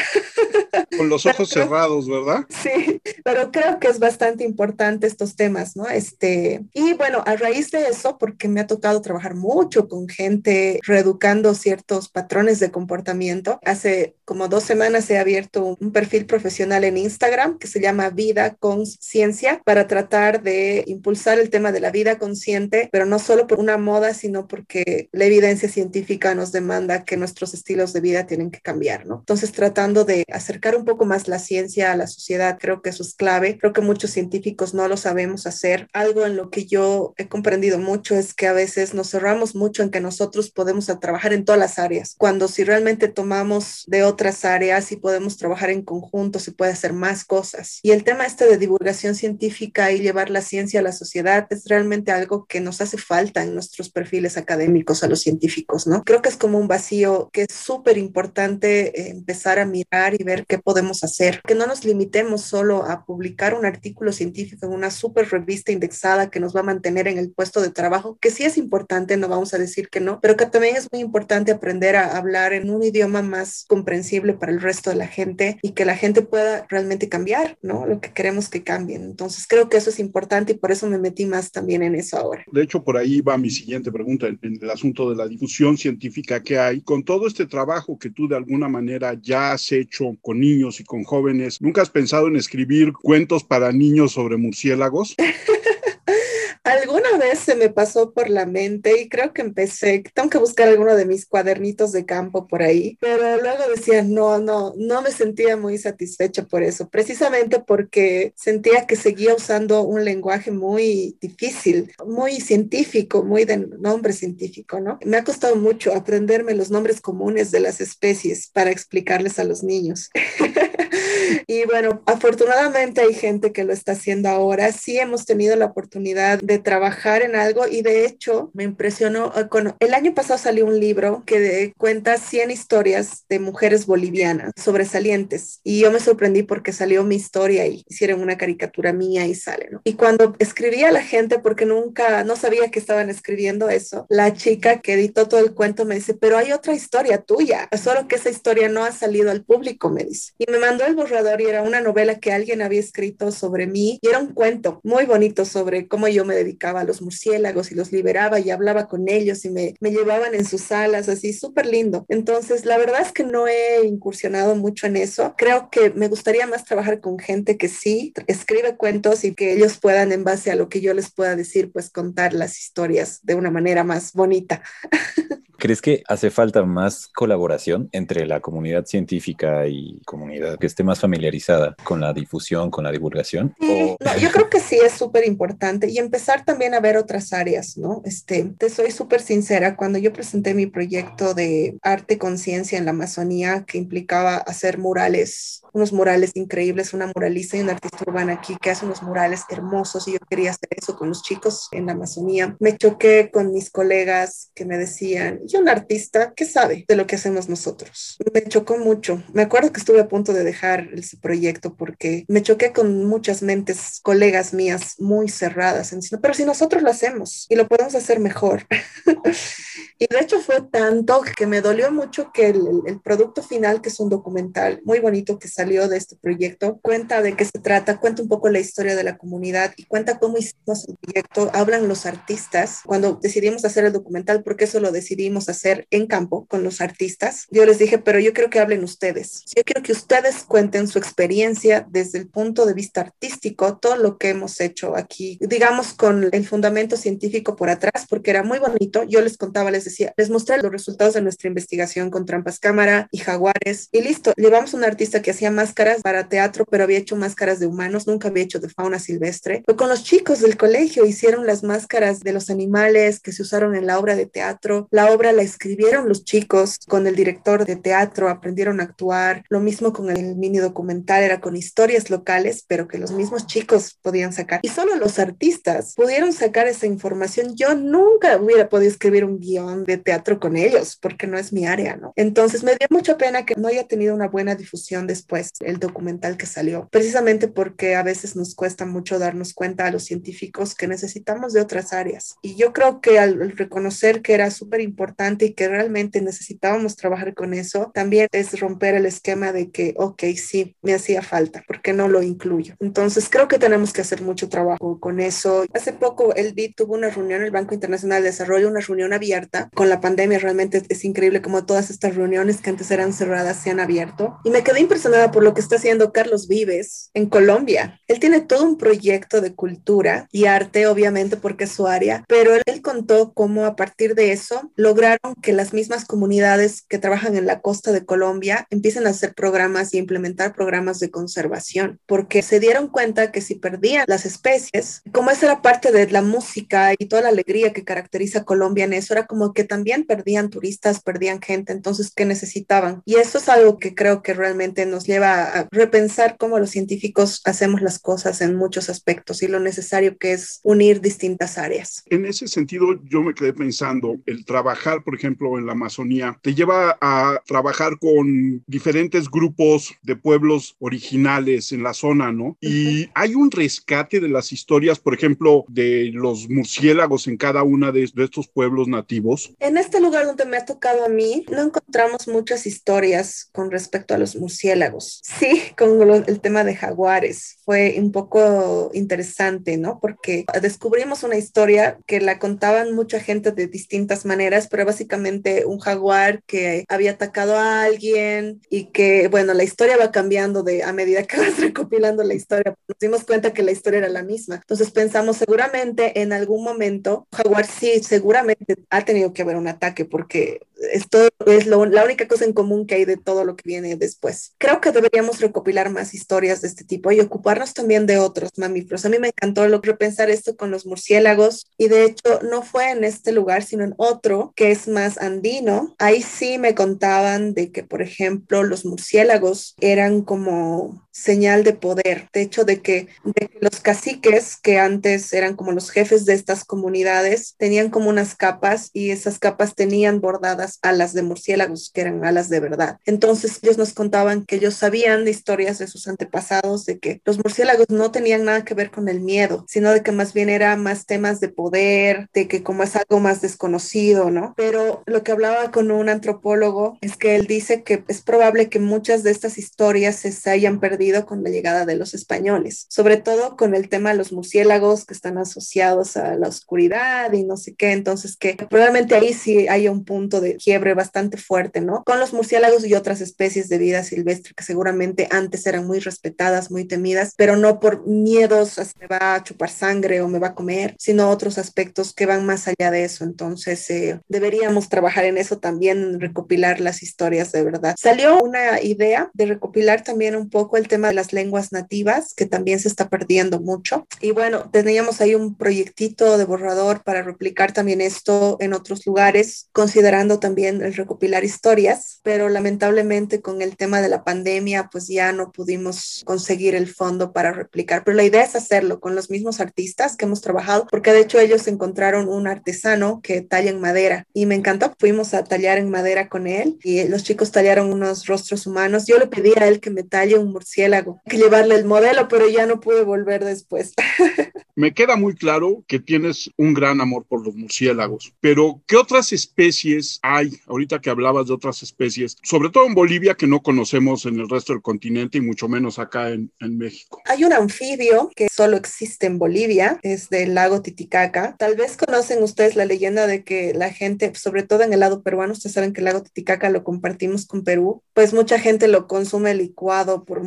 Con los ojos cerrados, ¿verdad? Sí, pero creo que es bastante importante estos temas, ¿no? Este, y bueno, a raíz de eso, porque me ha tocado trabajar mucho con gente reeducando ciertos patrones de comportamiento, hace como dos semanas he abierto un perfil profesional en Instagram que se llama Vida Conciencia para tratar de impulsar el tema de la vida consciente, pero no solo por una moda, sino porque la evidencia científica nos demanda que nuestros estilos de vida tienen que cambiar, ¿no? Entonces, tratando de acercar un poco más la ciencia a la sociedad, creo que eso es clave. Creo que muchos científicos no lo sabemos hacer. Algo en lo que yo he comprendido mucho es que a veces nos cerramos mucho en que nosotros podemos trabajar en todas las áreas, cuando si realmente tomamos de otras áreas y podemos trabajar en conjunto, se puede hacer más cosas. Y el tema este de divulgación científica y llevar la ciencia a la sociedad es realmente algo que nos hace falta en nuestros perfiles académicos a los científicos, ¿no? Creo que es como un vacío que es súper importante empezar a mirar y ver qué podemos hacer, que no nos limitemos solo a publicar un artículo científico en una super revista indexada que nos va a mantener en el puesto de trabajo, que sí es importante, no vamos a decir que no, pero que también es muy importante aprender a hablar en un idioma más comprensible para el resto de la gente y que la gente pueda realmente cambiar, ¿no? Lo que queremos que cambien. Entonces creo que eso es importante y por eso me metí más también en eso ahora. De hecho, por ahí va mi siguiente pregunta en, el asunto de la difusión científica que hay. Con todo este trabajo que tú de alguna manera ya has hecho con niños y con jóvenes, ¿nunca has pensado en escribir cuentos para niños sobre murciélagos? Alguna vez se me pasó por la mente y creo que empecé, tengo que buscar alguno de mis cuadernitos de campo por ahí, pero luego decía, no, no, no me sentía muy satisfecha por eso, precisamente porque sentía que seguía usando un lenguaje muy difícil, muy científico, muy de nombre científico, ¿no? Me ha costado mucho aprenderme los nombres comunes de las especies para explicarles a los niños. y bueno, afortunadamente hay gente que lo está haciendo ahora. Sí hemos tenido la oportunidad de trabajar en algo y de hecho me impresionó. Eh, con, el año pasado salió un libro que cuenta 100 historias de mujeres bolivianas sobresalientes y yo me sorprendí porque salió mi historia y hicieron una caricatura mía y sale, ¿no? Y cuando escribí a la gente, porque nunca, no sabía que estaban escribiendo eso, la chica que editó todo el cuento me dice, pero hay otra historia tuya, solo que esa historia no ha salido al público, me dice. Y me mandó el borrador y era una novela que alguien había escrito sobre mí y era un cuento muy bonito sobre cómo yo me dedicaba a los murciélagos y los liberaba y hablaba con ellos y me, me llevaban en sus alas, así súper lindo. Entonces, la verdad es que no he incursionado mucho en eso. Creo que me gustaría más trabajar con gente que sí escribe cuentos y que ellos puedan, en base a lo que yo les pueda decir, pues contar las historias de una manera más bonita. ¿Crees que hace falta más colaboración entre la comunidad científica y comunidad que esté más familiarizada con la difusión, con la divulgación? yo creo que sí es súper importante y empezar también a ver otras áreas, ¿no? Este, te soy súper sincera, cuando yo presenté mi proyecto de arte conciencia en la Amazonía, que implicaba hacer murales, unos murales increíbles, una muralista y una artista urbana aquí que hace unos murales hermosos y yo quería hacer eso con los chicos en la Amazonía, me choqué con mis colegas que me decían, un artista que sabe de lo que hacemos nosotros. Me chocó mucho. Me acuerdo que estuve a punto de dejar ese proyecto porque me choqué con muchas mentes, colegas mías muy cerradas, en diciendo, pero si nosotros lo hacemos y lo podemos hacer mejor. y de hecho fue tanto que me dolió mucho que el, el, producto final, que es un documental muy bonito que salió de este proyecto, cuenta de qué se trata, cuenta un poco la historia de la comunidad y cuenta cómo hicimos el proyecto. Hablan los artistas cuando decidimos hacer el documental, porque eso lo decidimos hacer en campo con los artistas, yo les dije, pero yo quiero que hablen ustedes. Yo quiero que ustedes cuenten su experiencia desde el punto de vista artístico, todo lo que hemos hecho aquí, digamos con el fundamento científico por atrás, porque era muy bonito. Yo les contaba, les decía, les mostré los resultados de nuestra investigación con trampas cámara y jaguares y listo. Llevamos un artista que hacía máscaras para teatro, pero había hecho máscaras de humanos, nunca había hecho de fauna silvestre. Fue con los chicos del colegio hicieron las máscaras de los animales que se usaron en la obra de teatro. La obra la escribieron los chicos con el director de teatro, aprendieron a actuar. Lo mismo con el mini documental, era con historias locales, pero que los mismos chicos podían sacar. Y solo los artistas pudieron sacar esa información. Yo nunca hubiera podido escribir un guion de teatro con ellos, porque no es mi área, ¿no? Entonces me dio mucha pena que no haya tenido una buena difusión después el documental que salió, precisamente porque a veces nos cuesta mucho darnos cuenta a los científicos que necesitamos de otras áreas. Y yo creo que al reconocer que era súper importante y que realmente necesitábamos trabajar con eso, también es romper el esquema de que, ok, sí, me hacía falta, porque no lo incluyo? Entonces, creo que tenemos que hacer mucho trabajo con eso. Hace poco el BID tuvo una reunión, el Banco Internacional de Desarrollo, una reunión abierta. Con la pandemia realmente es, increíble como todas estas reuniones que antes eran cerradas se han abierto. Y me quedé impresionada por lo que está haciendo Carlos Vives en Colombia. Él tiene todo un proyecto de cultura y arte, obviamente, porque es su área, pero él, él contó cómo a partir de eso lograron que las mismas comunidades que trabajan en la costa de Colombia empiecen a hacer programas y implementar programas de conservación, porque se dieron cuenta que si perdían las especies, como esa era parte de la música y toda la alegría que caracteriza a Colombia en eso, era como que también perdían turistas, perdían gente, entonces, ¿qué necesitaban? Y eso es algo que creo que realmente nos lleva a repensar cómo los científicos hacemos las cosas en muchos aspectos y lo necesario que es unir distintas áreas. En ese sentido, yo me quedé pensando, el trabajar, por ejemplo, en la Amazonía, te lleva a trabajar con diferentes grupos de pueblos originales en la zona, ¿no? Y hay un rescate de las historias, por ejemplo, de los murciélagos en cada una de, estos pueblos nativos. En este lugar donde me ha tocado a mí, no encontramos muchas historias con respecto a los murciélagos. Sí, con el tema de jaguares. Fue un poco interesante, ¿no? Porque descubrimos una historia que la contaban mucha gente de distintas maneras, pero básicamente un jaguar que había atacado a alguien y que, bueno, la historia va cambiando de a medida que vas recopilando la historia. Nos dimos cuenta que la historia era la misma. Entonces pensamos seguramente en algún momento, jaguar sí, seguramente ha tenido que haber un ataque porque esto es lo, la única cosa en común que hay de todo lo que viene después. Creo que deberíamos recopilar más historias de este tipo y ocuparnos también de otros mamíferos. A mí me encantó lo repensar esto con los murciélagos y de hecho no fue en este lugar, sino en otro que es más andino. Ahí sí me contaban de que, por ejemplo, los murciélagos eran como señal de poder. De hecho, de que, de que los caciques, que antes eran como los jefes de estas comunidades, tenían como unas capas y esas capas tenían bordadas alas de murciélagos, que eran alas de verdad. Entonces ellos nos contaban que ellos sabían de historias de sus antepasados, de que los murciélagos no tenían nada que ver con el miedo, sino de que más bien era más temas de poder, de que como es algo más desconocido, ¿no? Pero lo que hablaba con un antropólogo es que él dice que es probable que muchas de estas historias se hayan perdido con la llegada de los españoles, sobre todo con el tema de los murciélagos que están asociados a la oscuridad y no sé qué, entonces que probablemente ahí sí hay un punto de quiebre bastante fuerte, ¿no? Con los murciélagos y otras especies de vida silvestre que seguramente antes eran muy respetadas, muy temidas, pero no por miedos a me va a chupar sangre o me va a comer, sino otros aspectos que van más allá de eso. Entonces, eh, deberíamos trabajar en eso también, recopilar las historias de verdad. Salió una idea de recopilar también un poco el tema de las lenguas nativas, que también se está perdiendo mucho. Y bueno, teníamos ahí un proyectito de borrador para replicar también esto en otros lugares, considerando también el recopilar historias, pero lamentablemente con el tema de la pandemia, pues ya no pudimos conseguir el fondo para replicar. Pero la idea es hacerlo con los mismos artistas que hemos trabajado, porque de hecho ellos encontraron un artesano que talla en madera y me encantó. Fuimos a tallar en madera con él y los chicos tallaron unos rostros humanos. Yo le pedí a él que me talle un murciélago, que llevarle el modelo, pero ya no pude volver después. Me queda muy claro que tienes un gran amor por los murciélagos, pero ¿qué otras especies hay? Ahorita que hablabas de otras especies, sobre todo en Bolivia, que no conocemos en el resto del continente y mucho menos acá en, en México. Hay un anfibio que solo existe en Bolivia, es del lago Titicaca. Tal vez conocen ustedes la leyenda de que la gente, sobre todo en el lado peruano, ustedes saben que el lago Titicaca lo compartimos con Perú, pues mucha gente lo consume licuado por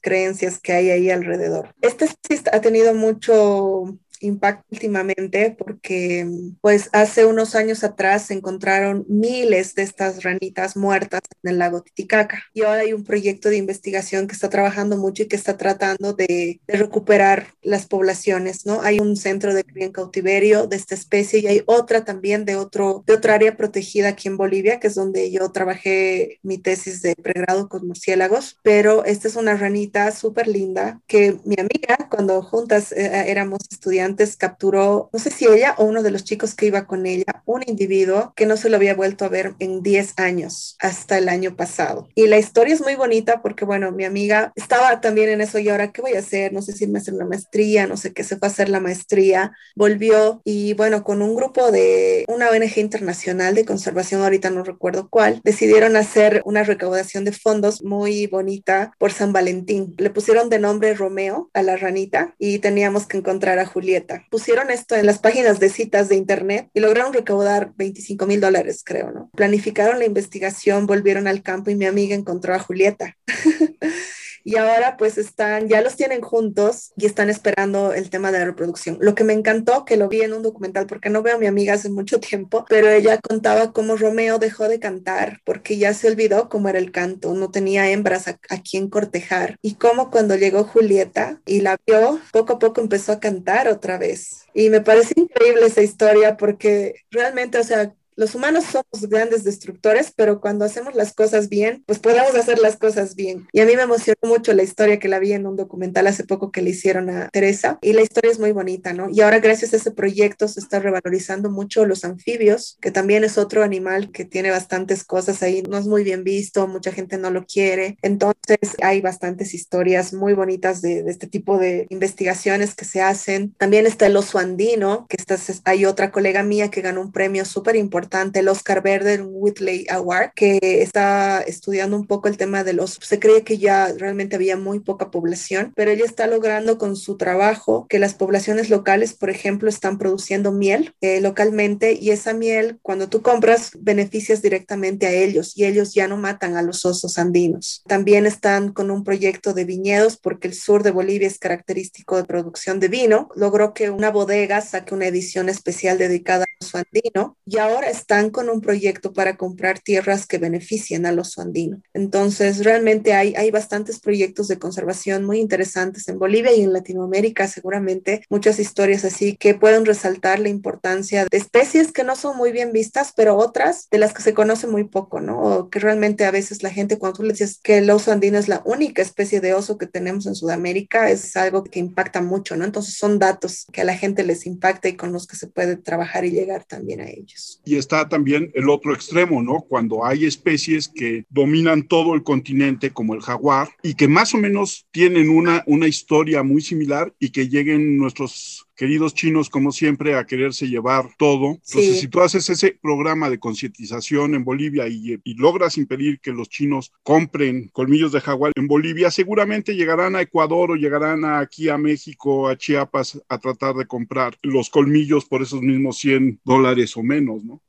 creencias que hay ahí alrededor. Este sí ha tenido mucho impacto últimamente porque pues hace unos años atrás se encontraron miles de estas ranitas muertas en el lago Titicaca y ahora hay un proyecto de investigación que está trabajando mucho y que está tratando de, recuperar las poblaciones, ¿no? Hay un centro de cría en cautiverio de esta especie y hay otra también de, otro, de otra área protegida aquí en Bolivia, que es donde yo trabajé mi tesis de pregrado con murciélagos, pero esta es una ranita súper linda que mi amiga cuando juntas eh, éramos estudiantes capturó, no sé si ella o uno de los chicos que iba con ella, un individuo que no se lo había vuelto a ver en 10 años, hasta el año pasado. Y la historia es muy bonita porque, bueno, mi amiga estaba también en eso y ahora, ¿qué voy a hacer? No sé si me hacer una maestría, no sé qué se fue a hacer la maestría. Volvió y, bueno, con un grupo de una ONG internacional de conservación, ahorita no recuerdo cuál, decidieron hacer una recaudación de fondos muy bonita por San Valentín. Le pusieron de nombre Romeo a la ranita y teníamos que encontrar a Julieta Pusieron esto en las páginas de citas de internet y lograron recaudar 25 mil dólares, creo, ¿no? Planificaron la investigación, volvieron al campo y mi amiga encontró a Julieta. y ahora pues están, ya los tienen juntos y están esperando el tema de la reproducción. Lo que me encantó, que lo vi en un documental, porque no veo a mi amiga hace mucho tiempo, pero ella contaba cómo Romeo dejó de cantar porque ya se olvidó cómo era el canto, no tenía hembras a, a quien cortejar y cómo cuando llegó Julieta y la vio, poco a poco empezó a cantar otra vez. Y me parece increíble esa historia porque realmente, o sea, los humanos somos grandes destructores, pero cuando hacemos las cosas bien, pues podemos hacer las cosas bien. Y a mí me emocionó mucho la historia que la vi en un documental hace poco que le hicieron a Teresa y la historia es muy bonita, ¿no? Y ahora gracias a ese proyecto se está revalorizando mucho los anfibios, que también es otro animal que tiene bastantes cosas ahí, no es muy bien visto, mucha gente no lo quiere. Entonces hay bastantes historias muy bonitas de, este tipo de investigaciones que se hacen. También está el oso andino, que está, hay otra colega mía que ganó un premio súper importante el Oscar Verde Whitley Award, que está estudiando un poco el tema de los... Se cree que ya realmente había muy poca población, pero ella está logrando con su trabajo que las poblaciones locales, por ejemplo, están produciendo miel eh, localmente y esa miel, cuando tú compras, beneficias directamente a ellos y ellos ya no matan a los osos andinos. También están con un proyecto de viñedos porque el sur de Bolivia es característico de producción de vino. Logró que una bodega saque una edición especial dedicada a oso andino y ahora están con un proyecto para comprar tierras que beneficien al oso andino. Entonces, realmente hay, hay bastantes proyectos de conservación muy interesantes en Bolivia y en Latinoamérica, seguramente muchas historias así que pueden resaltar la importancia de especies que no son muy bien vistas, pero otras de las que se conoce muy poco, ¿no? O que realmente a veces la gente cuando tú le dices que el oso andino es la única especie de oso que tenemos en Sudamérica, es algo que impacta mucho, ¿no? Entonces son datos que a la gente les impacta y con los que se puede trabajar y llegar también a ellos. Y está también el otro extremo, ¿no? Cuando hay especies que dominan todo el continente, como el jaguar, y que más o menos tienen una, una historia muy similar y que lleguen nuestros queridos chinos, como siempre, a quererse llevar todo. Entonces, si tú haces ese programa de concientización en Bolivia y, y, logras impedir que los chinos compren colmillos de jaguar en Bolivia, seguramente llegarán a Ecuador o llegarán aquí a México, a Chiapas, a tratar de comprar los colmillos por esos mismos 100 dólares o menos, ¿no?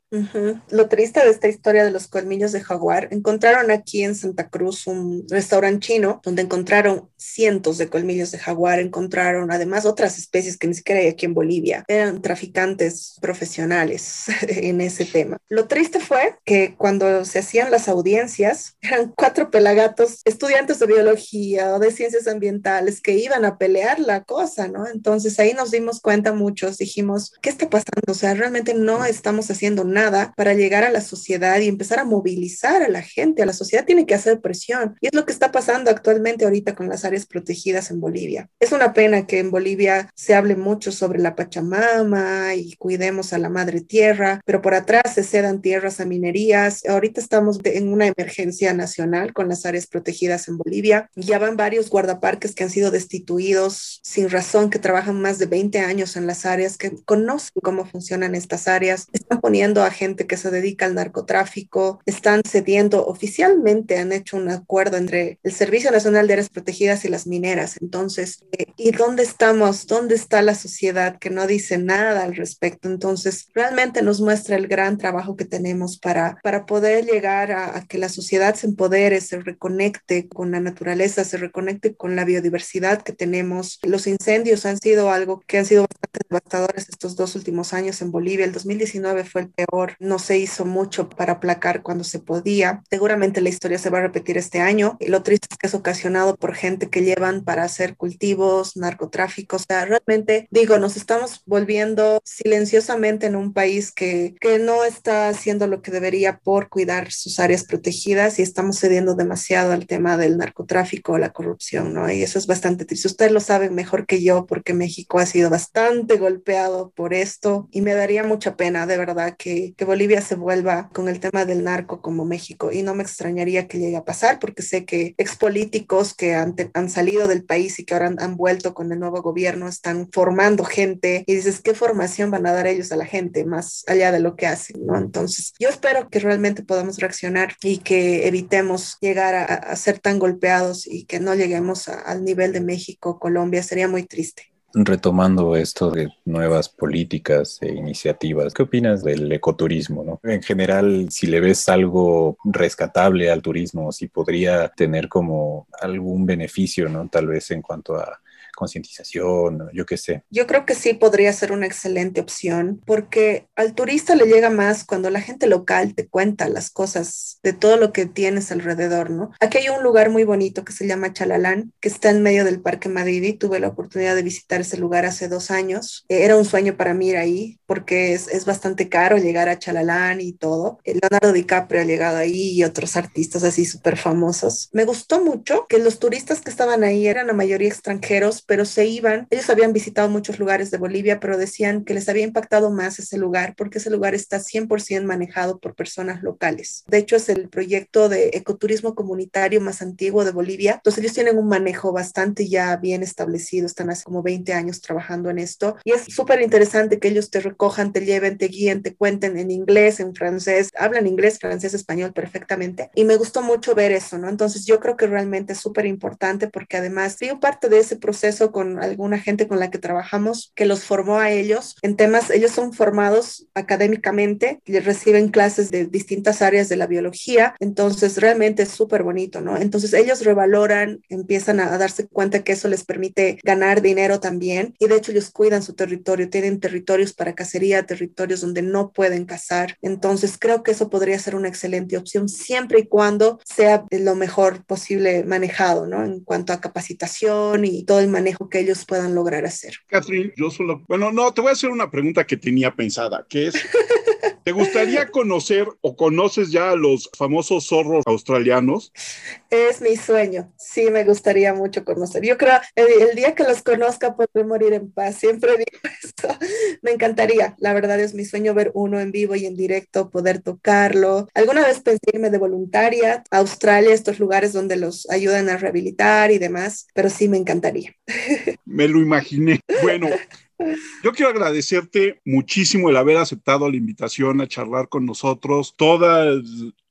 Lo triste de esta historia de los colmillos de jaguar, encontraron aquí en Santa Cruz un restaurante chino donde encontraron cientos de colmillos de jaguar, encontraron además otras especies que ni siquiera hay aquí en Bolivia. Eran traficantes profesionales en ese tema. Lo triste fue que cuando se hacían las audiencias, eran cuatro pelagatos, estudiantes de biología o de ciencias ambientales que iban a pelear la cosa, ¿no? Entonces ahí nos dimos cuenta muchos, dijimos, ¿qué está pasando? O sea, realmente no estamos haciendo nada para llegar a la sociedad y empezar a movilizar a la gente. A la sociedad tiene que hacer presión. Y es lo que está pasando actualmente ahorita con las áreas protegidas en Bolivia. Es una pena que en Bolivia se hable mucho sobre la Pachamama y cuidemos a la madre tierra, pero por atrás se cedan tierras a minerías. Ahorita estamos en una emergencia nacional con las áreas protegidas en Bolivia. Ya van varios guardaparques que han sido destituidos sin razón, que trabajan más de 20 años en las áreas, que conocen cómo funcionan estas áreas. Están poniendo a gente que se dedica al narcotráfico, están cediendo oficialmente, han hecho un acuerdo entre el Servicio Nacional de Áreas Protegidas y las mineras. Entonces, eh, ¿y dónde estamos? ¿Dónde está la sociedad que no dice nada al respecto? Entonces, realmente nos muestra el gran trabajo que tenemos para, para poder llegar a, a que la sociedad se empodere, se reconecte con la naturaleza, se reconecte con la biodiversidad que tenemos. Los incendios han sido algo que han sido bastante devastadores estos dos últimos años en Bolivia. El 2019 fue el peor no se hizo mucho para aplacar cuando se podía. Seguramente la historia se va a repetir este año. Y lo triste es que es ocasionado por gente que llevan para hacer cultivos, narcotráfico. O sea, realmente digo, nos estamos volviendo silenciosamente en un país que, que no está haciendo lo que debería por cuidar sus áreas protegidas y estamos cediendo demasiado al tema del narcotráfico o la corrupción, ¿no? Y eso es bastante triste. Ustedes lo saben mejor que yo porque México ha sido bastante golpeado por esto y me daría mucha pena, de verdad, que que, Bolivia se vuelva con el tema del narco como México. Y no me extrañaría que llegue a pasar porque sé que expolíticos que han, han salido del país y que ahora han, vuelto con el nuevo gobierno están formando gente y dices, ¿qué formación van a dar ellos a la gente más allá de lo que hacen? ¿no? Entonces, yo espero que realmente podamos reaccionar y que evitemos llegar a, a ser tan golpeados y que no lleguemos al nivel de México, Colombia. Sería muy triste. Retomando esto de nuevas políticas e iniciativas, ¿qué opinas del ecoturismo? ¿no? En general, si le ves algo rescatable al turismo, si podría tener como algún beneficio, ¿no? Tal vez en cuanto a concientización, yo qué sé. Yo creo que sí podría ser una excelente opción porque al turista le llega más cuando la gente local te cuenta las cosas de todo lo que tienes alrededor, ¿no? Aquí hay un lugar muy bonito que se llama Chalalán, que está en medio del Parque Madrid. Tuve la oportunidad de visitar ese lugar hace dos años. Era un sueño para mí ir ahí porque es, es bastante caro llegar a Chalalán y todo. Leonardo DiCaprio ha llegado ahí y otros artistas así súper famosos. Me gustó mucho que los turistas que estaban ahí eran la mayoría extranjeros, pero se iban. Ellos habían visitado muchos lugares de Bolivia, pero decían que les había impactado más ese lugar porque ese lugar está 100% manejado por personas locales. De hecho, es el proyecto de ecoturismo comunitario más antiguo de Bolivia. Entonces, ellos tienen un manejo bastante ya bien establecido, están hace como 20 años trabajando en esto y es súper interesante que ellos te recojan, te lleven, te guíen, te cuenten en inglés, en francés, hablan inglés, francés, español perfectamente y me gustó mucho ver eso, ¿no? Entonces, yo creo que realmente es súper importante porque además, fui parte de ese proceso eso con alguna gente con la que trabajamos que los formó a ellos en temas, ellos son formados académicamente, reciben clases de distintas áreas de la biología, entonces realmente es súper bonito, ¿no? Entonces ellos revaloran, empiezan a, darse cuenta que eso les permite ganar dinero también y de hecho ellos cuidan su territorio, tienen territorios para cacería, territorios donde no pueden cazar, entonces creo que eso podría ser una excelente opción siempre y cuando sea lo mejor posible manejado, ¿no? En cuanto a capacitación y todo el manejo que ellos puedan lograr hacer. Catherine, yo solo, bueno, no, te voy a hacer una pregunta que tenía pensada, que es, ¿te gustaría conocer o conoces ya a los famosos zorros australianos? Es mi sueño, sí, me gustaría mucho conocer. Yo creo, el, día que los conozca podré morir en paz, siempre digo eso. Me encantaría, la verdad es mi sueño ver uno en vivo y en directo, poder tocarlo. Alguna vez pensé irme de voluntaria a Australia, estos lugares donde los ayudan a rehabilitar y demás, pero sí me encantaría. Me lo imaginé. Bueno, yo quiero agradecerte muchísimo el haber aceptado la invitación a charlar con nosotros, toda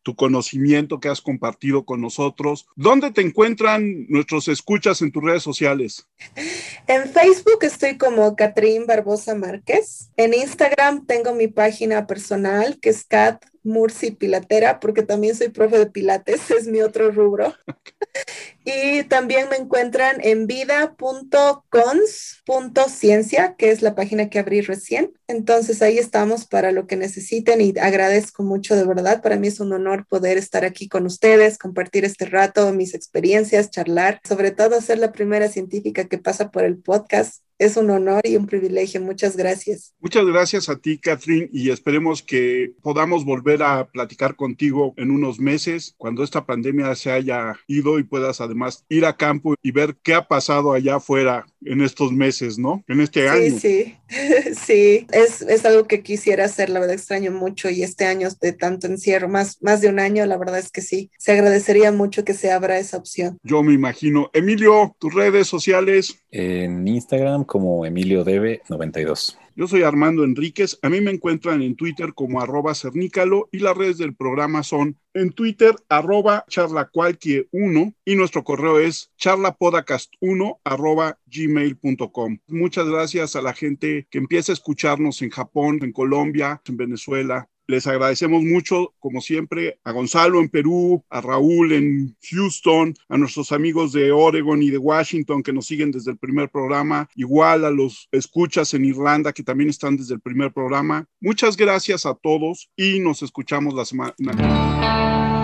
tu conocimiento que has compartido con nosotros. ¿Dónde te encuentran nuestros escuchas en tus redes sociales? En Facebook estoy como Catrín Barbosa Márquez. En Instagram tengo mi página personal que es Cat Murci Pilatera, porque también soy profe de Pilates, es mi otro rubro. y también me encuentran en vida.cons.ciencia, que es la página que abrí recién. Entonces ahí estamos para lo que necesiten y agradezco mucho de verdad. Para mí es un honor poder estar aquí con ustedes, compartir este rato, mis experiencias, charlar, sobre todo ser la primera científica que pasa por el podcast es un honor y un privilegio. Muchas gracias. Muchas gracias a ti, Catherine, y esperemos que podamos volver a platicar contigo en unos meses, cuando esta pandemia se haya ido y puedas además ir a campo y ver qué ha pasado allá afuera en estos meses, ¿no? En este año. Sí, sí, sí, es, es, algo que quisiera hacer, la verdad extraño mucho y este año de tanto encierro, más, más de un año, la verdad es que sí, se agradecería mucho que se abra esa opción. Yo me imagino. Emilio, tus redes sociales. En Instagram como Emilio Debe 92. Yo soy Armando Enríquez. A mí me encuentran en Twitter como arroba cernícalo y las redes del programa son en Twitter arroba charlacualquier1 y nuestro correo es charlapodcast1 arroba gmail.com. Muchas gracias a la gente que empieza a escucharnos en Japón, en Colombia, en Venezuela, les agradecemos mucho, como siempre, a Gonzalo en Perú, a Raúl en Houston, a nuestros amigos de Oregon y de Washington que nos siguen desde el primer programa, igual a los escuchas en Irlanda que también están desde el primer programa. Muchas gracias a todos y nos escuchamos la semana.